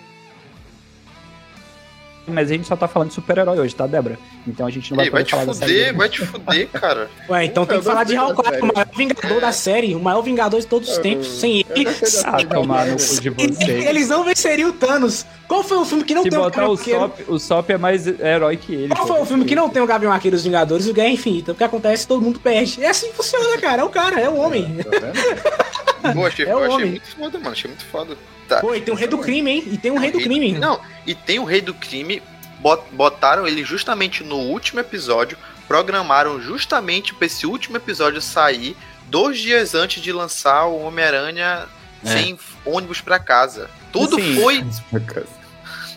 Mas a gente só tá falando de super-herói hoje, tá, Débora? Então a gente não vai Ei, vai poder te falar da série. fuder, vai te fuder, cara. *laughs* Ué, então tem que falar de Hawkeye, o maior vingador da série, o maior vingador de todos os Eu- tempos. Sem eu ele, Ah, tomar no cu de *laughs* vocês. eles não venceriam o Thanos. Qual foi o filme que não Se tem o botar Gavião o Arqueiro? Sop, o Sop é mais herói que ele. Qual foi o filme que não tem o Gavião Arqueiro dos Vingadores e o Guerra Infinita? O que acontece? Todo mundo perde. É assim que funciona, cara. É o cara, é o homem. Tá vendo? *laughs* *laughs* Pô, achei, É o eu achei homem. muito foda, mano. Achei muito foda. Tá. Pô, e tem o Rei do Crime, hein? E tem um Rei do Crime. Não, e tem o Rei do Crime. bot- Botaram ele justamente no último episódio. Programaram justamente pra esse último episódio sair dois dias antes de lançar o Homem-Aranha É. sem ônibus pra casa. Tudo Assim, foi.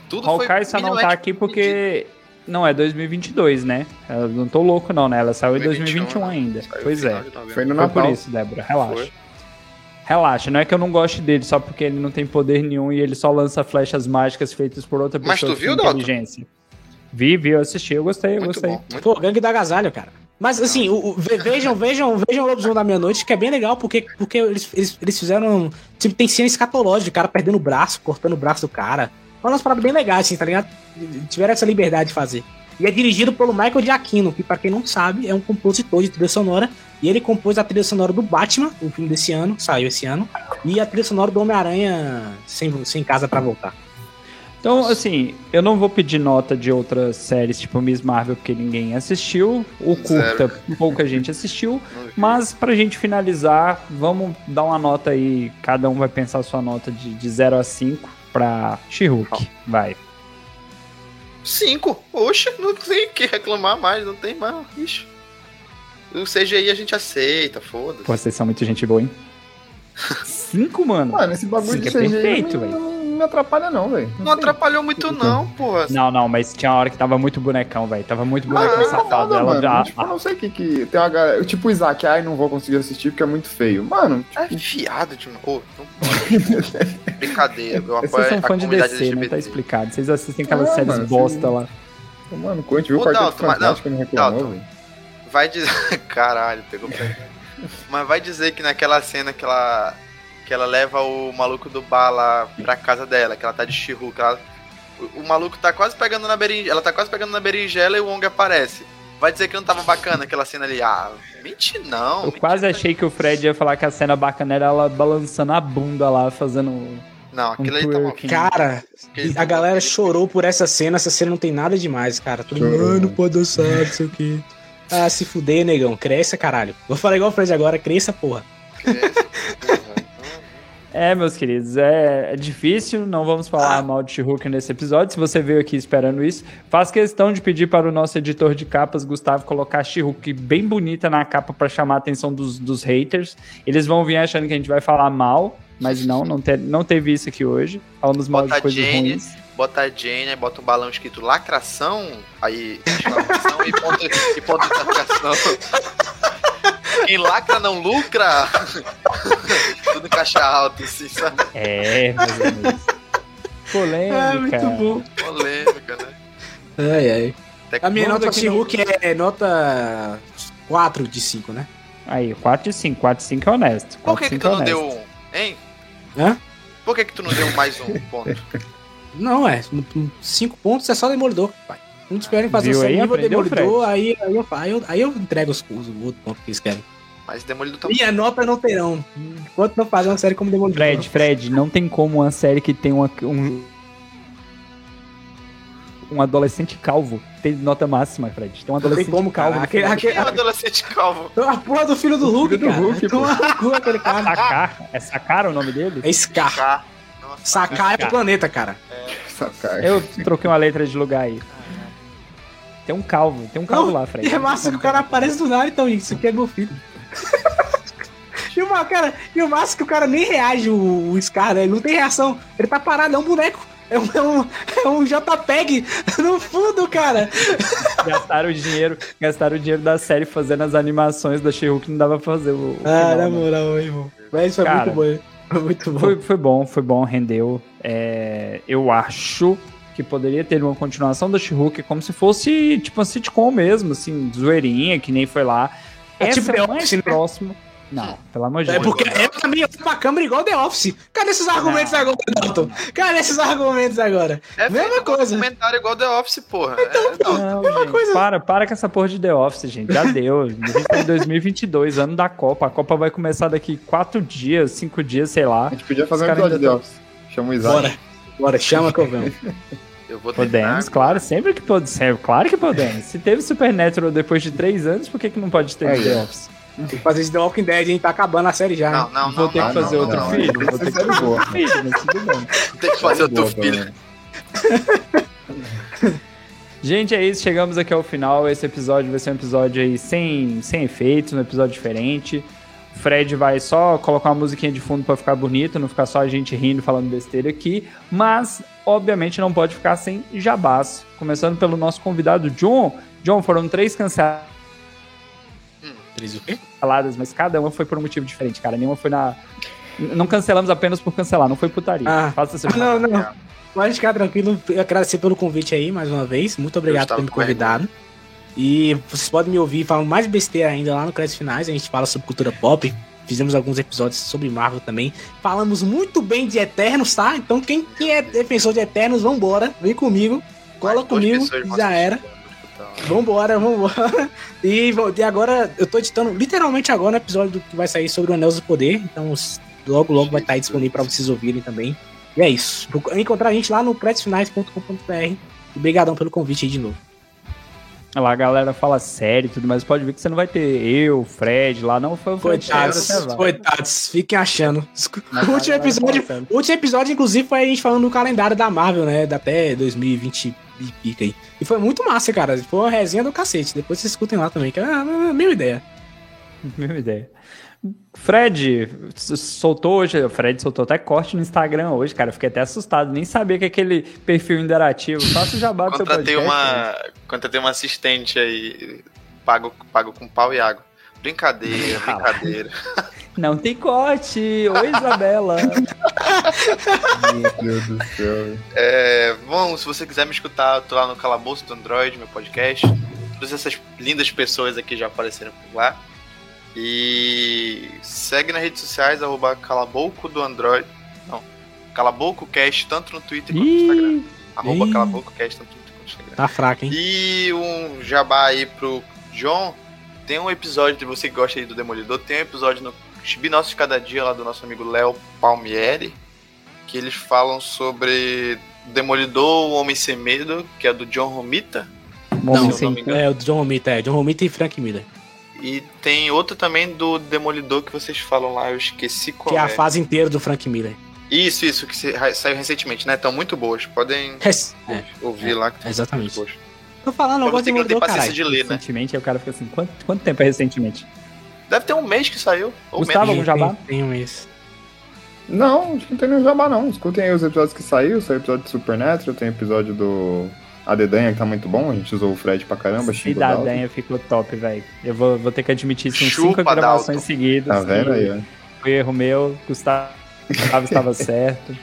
Tudo Hawkeye foi só não tá aqui porque não é 2022, né? Eu não tô louco não, né? Ela saiu em 2021 2021 ainda. Saiu Pois é. Foi no Foi por Natal. isso, Débora. Relaxa. Foi. Relaxa, não é que eu não goste dele só porque ele não tem poder nenhum e ele só lança flechas mágicas feitas por outra pessoa Mas tu com viu, inteligência. Vi, vi, eu assisti, eu gostei, eu Muito gostei. bom. Muito Pô, gangue da agasalho, cara. Mas assim, o, o- ve- vejam, vejam, vejam o Lobisomem da Meia-Noite, que é bem legal, porque, porque eles, eles, eles fizeram. Tipo, tem cena escatológica, o cara perdendo o braço, cortando o braço do cara. Umas paradas bem legais, assim, tá ligado? Tiveram essa liberdade de fazer. E é dirigido pelo Michael Giacchino, que pra quem não sabe, é um compositor de trilha sonora. E ele compôs a trilha sonora do Batman, o filme desse ano, saiu esse ano. E a trilha sonora do Homem-Aranha sem, sem casa pra voltar. Então, assim, eu não vou pedir nota de outras séries, tipo Miss Marvel, porque ninguém assistiu. O curta, pouca gente assistiu. *laughs* Mas pra gente finalizar, vamos dar uma nota aí. Cada um vai pensar a sua nota de, de 0 a 5 pra She-Hulk. Vai. Cinco? Oxe, não tem o que reclamar mais, não tem mais. Ixi. O CGI a gente aceita, foda-se. Pô, vocês são muito gente boa, hein? 5, mano? Mano, esse bagulho Cinco de é CGI perfeito, não, velho. não, não me atrapalha não, velho. Não atrapalhou muito não, porra. Não, não, mas tinha uma hora que tava muito bonecão, velho. Tava muito Mas bonecão não safado. incomoda, Ela mano. já. Tipo, eu não sei o que que... Tem uma galera... Tipo o Isaac, ai, não vou conseguir assistir porque é muito feio. Mano, É fiado de novo. não pode. *laughs* Brincadeira, eu Vocês apoio são a fã de DC, né? Tá LGBT. explicado. Vocês assistem aquelas Ah, séries mano, bosta vocês- lá. mano, quando a gente viu o Ô, Quarteto mas- Fantástico, não reclamou, Dalton. velho. Vai dizer. *laughs* Caralho, pegou pra Mas vai dizer que naquela cena que ela. Que ela leva o maluco do bar lá pra casa dela, que ela tá de She-Hulk, ela- o, o maluco tá quase pegando na berinjela. Ela tá quase pegando na berinjela e o Wong aparece. Vai dizer que não tava bacana aquela cena ali. Ah, mente não. Eu mente quase não. achei que o Fred ia falar que a cena bacana era ela balançando a bunda lá, fazendo. Não, um aquilo ali tava. twerking. Cara, aquele a galera chorou por essa cena, essa cena não tem nada demais, cara. Todo mundo. "Ah, não pode dançar, não sei o quê. Ah, se fuder, negão. Cresça, caralho. Vou falar igual o Fred agora, cresça, porra. É, meus queridos, é, é difícil, não vamos falar mal de She-Hulk nesse episódio. Se você veio aqui esperando isso, faz questão de pedir para o nosso editor de capas, Gustavo, colocar a She-Hulk bem bonita na capa para chamar a atenção dos, dos haters. Eles vão vir achando que a gente vai falar mal, mas não, não, te- não teve isso aqui hoje. Falamos mal Bota de coisas ruins. Bota a Jane, aí bota um balão escrito lacração, aí exclamação e ponto, e ponto de interrogação. Quem lacra não lucra. Tudo em caixa alta, assim, sabe? É, meus amigos. Polêmica. Polêmica, né? Ai, ai. Até A minha nota aqui no- She-Hulk é nota 4 de 5, né? Aí, 4 de 5, 4 de 5 é honesto. Por 4 que, de que 5 tu é não deu um? Hein? Hã? Por que, que tu não deu mais um ponto? *laughs* Não, é. 5 pontos é só Demolidor, pai. Não esperem fazer Viu o aí? nível Aprendeu, Demolidor, aí, aí, eu, aí, eu, aí eu entrego os, os, o outro ponto que eles querem. Mas Demolidor tá Minha nota não terão. Enquanto não fazer uma série como Demolidor. Fred, Fred, não tem como uma série que tem uma, um. Um adolescente calvo ter nota máxima, Fred. Tem um Não tem adolescente como, calvo. cara. Aquele, final. Quem é aquele, adolescente calvo? a porra do filho do Hulk, filho do cara. Hulk, pô. Aquele cara. Sacar? É Sacar o nome dele? É Scar. Nossa, Sacar é o planeta, cara. Sacar. Eu troquei uma letra de lugar aí. Tem um calvo, tem um calvo lá, Fred. E é massa que o cara aparece do nada, então, isso aqui é meu filho. *laughs* e, o, cara, e o massa que o cara nem reage, o, o Scar, né? Ele não tem reação. Ele tá parado, é um boneco. É um, é um, é um JPEG *laughs* no fundo, cara. Gastaram o dinheiro, gastaram o dinheiro da série fazendo as animações da She-Hulk, não dava pra fazer o. o Ah, final, na né? moral, irmão. Mas foi Cara, muito bom. Foi muito bom. Foi, foi bom, foi bom, rendeu. É, eu acho que poderia ter uma continuação da She-Hulk como se fosse tipo uma sitcom mesmo, assim, zoeirinha, que nem foi lá. É Essa tipo é mais né? próximo. Não, pelo amor de É Deus. porque eu também olho pra câmera igual The Office. Cadê esses argumentos Não, agora, Dalton? Cadê esses argumentos agora? É Mesma coisa. comentário igual The Office, porra. Então, Não, gente, coisa. Para, para com essa porra de The Office, gente. Já deu. A gente tá em 2022, ano da Copa. A Copa vai começar daqui quatro dias, cinco dias, sei lá. A gente podia fazer um episódio de The Office. Chama o Isaac. Bora. Bora, chama que eu venho. *laughs* eu. Podemos, claro, sempre que podemos. Claro que podemos. Se teve Supernatural depois de três anos, por que, que não pode ter Aí, The. Office? Tem que fazer esse The Walking Dead, hein? Tá acabando a série já. Não, não, não. Vou ter não, que fazer não, outro filho. Vou ter que fazer outro filho. Tem que fazer outro filho. Gente, é isso. Chegamos aqui ao final. Esse episódio vai ser um episódio aí sem, sem efeitos, um episódio diferente. Fred vai só colocar uma musiquinha de fundo para ficar bonito, não ficar só a gente rindo, falando besteira aqui. Mas, obviamente, não pode ficar sem jabás. Começando pelo nosso convidado, John. John, foram três cancelados 13 o quê? Mas cada uma foi por um motivo diferente, cara. Nenhuma foi na. Não cancelamos apenas por cancelar, não foi putaria. Ah, Faça seu ah, não, não. Pode ficar tranquilo. Eu agradecer pelo convite aí mais uma vez. Muito obrigado por me convidado. E vocês podem me ouvir falando mais besteira ainda lá no Créditos Finais. A gente fala sobre cultura pop. Fizemos alguns episódios sobre Marvel também. Falamos muito bem de Eternos, tá? Então quem, quem é defensor de Eternos, vambora. Vem comigo. Cola comigo. Já era escutar. Vambora, vambora. *laughs* E, e agora, eu tô editando literalmente agora o episódio do que vai sair sobre o Anel do Poder. Então, logo, logo vai estar aí disponível pra vocês ouvirem também. E é isso. Encontrar a gente lá no créditosfinais.com.br. E Obrigadão pelo convite aí de novo. Lá a galera fala sério e tudo, mas pode ver que você não vai ter eu, Fred lá, não foi o Fred. Coitados, você vai. coitados, fiquem achando. Mas O último episódio, último episódio, inclusive, foi a gente falando do calendário da Marvel, né? Até 2020 e pica aí. E foi muito massa, cara. Foi uma resenha do cacete. Depois vocês escutem lá também, que é a mesma ideia. *laughs* Mesma ideia. Fred soltou hoje, o Fred soltou até corte no Instagram hoje, cara. Eu fiquei até assustado, nem sabia que aquele perfil interativo. Faça o jabá do seu podcast. uma, contratei uma assistente aí, pago, pago com pau e água. Brincadeira, brincadeira. *laughs* Não tem corte. Oi, Isabela. Meu Deus do céu. É, bom, se você quiser me escutar, eu tô lá no Calabouço do Android, meu podcast. Todas essas lindas pessoas aqui já apareceram por lá. E segue nas redes sociais, arroba Calabouco do Android. Não, Calabouco Cast, tanto no Twitter quanto no Instagram. Arroba Ih. Calabouco Cast, tanto no Twitter quanto no Instagram. Tá fraco, hein? E um jabá aí pro John. Tem um episódio de você que gosta aí do Demolidor. Tem um episódio no Chibi Nosso de Cada Dia, lá do nosso amigo Léo Palmieri. Que eles falam sobre Demolidor, o Homem Sem Medo, que é do John Romita. bom, Não, sim. não. É, o John Romita, é. John Romita e Frank Miller. E tem outro também do Demolidor que vocês falam lá, eu esqueci qual Que é é. a fase inteira do Frank Miller. Isso, isso, que saiu recentemente, né? Estão muito boas. Podem É, ouvir lá. Que tão exatamente. Tô falando, eu gosto de não Demolidor, paciência de ler, né? Recentemente, aí o cara fica assim, quanto, quanto tempo é recentemente? Deve ter um mês que saiu. Ou Gustavo, menos. algum jabá? Tem, tem um mês. Não, acho que não tem nenhum jabá, não. Escutem aí os episódios que saiu. Saiu episódio de Supernatural, tem episódio do A Dedanha, que tá muito bom. A gente usou o Fred pra caramba, o Dalton. Cidadanha ficou top, velho. Eu vou, vou ter que admitir isso em cinco gravações Dalton. seguidas. Tá vendo aí, ó? Foi erro meu, Gustavo estava *laughs* certo.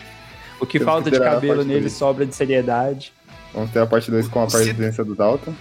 O que Temos falta que de cabelo nele sobra de seriedade. Vamos ter a parte 2 com a presidência do Dalton.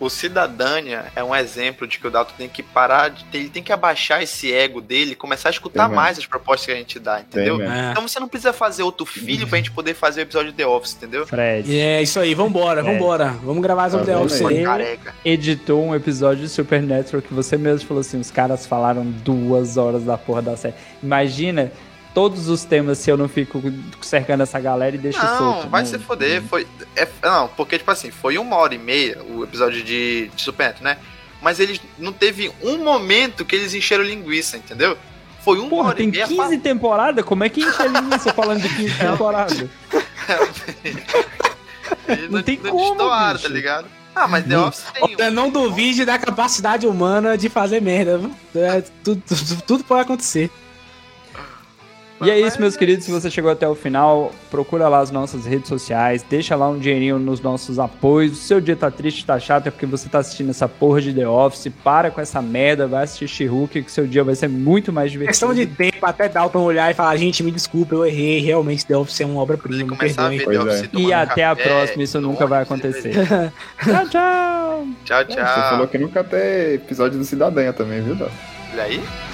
o Cidadania é um exemplo de que o Dalton tem que parar, de, ele tem que abaixar esse ego dele e começar a escutar Tem mais as propostas que a gente dá, entendeu? mesmo. É. Então você não precisa fazer outro filho pra gente poder fazer o episódio de The Office, entendeu? Fred É isso aí, vambora, É. vambora. Vamos gravar sobre Tá The Office aí? aí. Careca. editou um episódio de Supernatural que você mesmo falou assim: os caras falaram duas horas da porra da série. Imagina todos os temas se eu não fico cercando essa galera e deixo solto. Não, vai Não- se foder. Foi, é- não, porque, tipo assim, foi uma hora e meia o episódio de, de né? Mas eles não teve um momento que eles encheram linguiça, entendeu? Foi uma Porra, hora tem e meia 15 temporadas? Como é que enche a linguiça falando de 15 *laughs* temporadas? Eles Não tem como, destoaram, tá ligado? Ah, mas The Office tem Olha, não duvide da capacidade humana de fazer merda. É, tudo, tudo, tudo pode acontecer. E é isso, meus queridos. Se você chegou até o final, procura lá as nossas redes sociais, deixa lá um dinheirinho nos nossos apoios. Se o seu dia tá triste, tá chato, é porque você tá assistindo essa porra de The Office. Para com essa merda, vai assistir She-Hulk, que seu dia vai ser muito mais divertido. Questão de tempo até Dalton olhar e falar, gente, me desculpa, eu errei, realmente The Office é uma obra-prima, perdoem. é. E até a próxima, isso nunca vai acontecer. beleza. tchau, tchau! Tchau, Você falou tchau. que nunca tem episódio do Cidadania também, viu, Dó? Olha aí.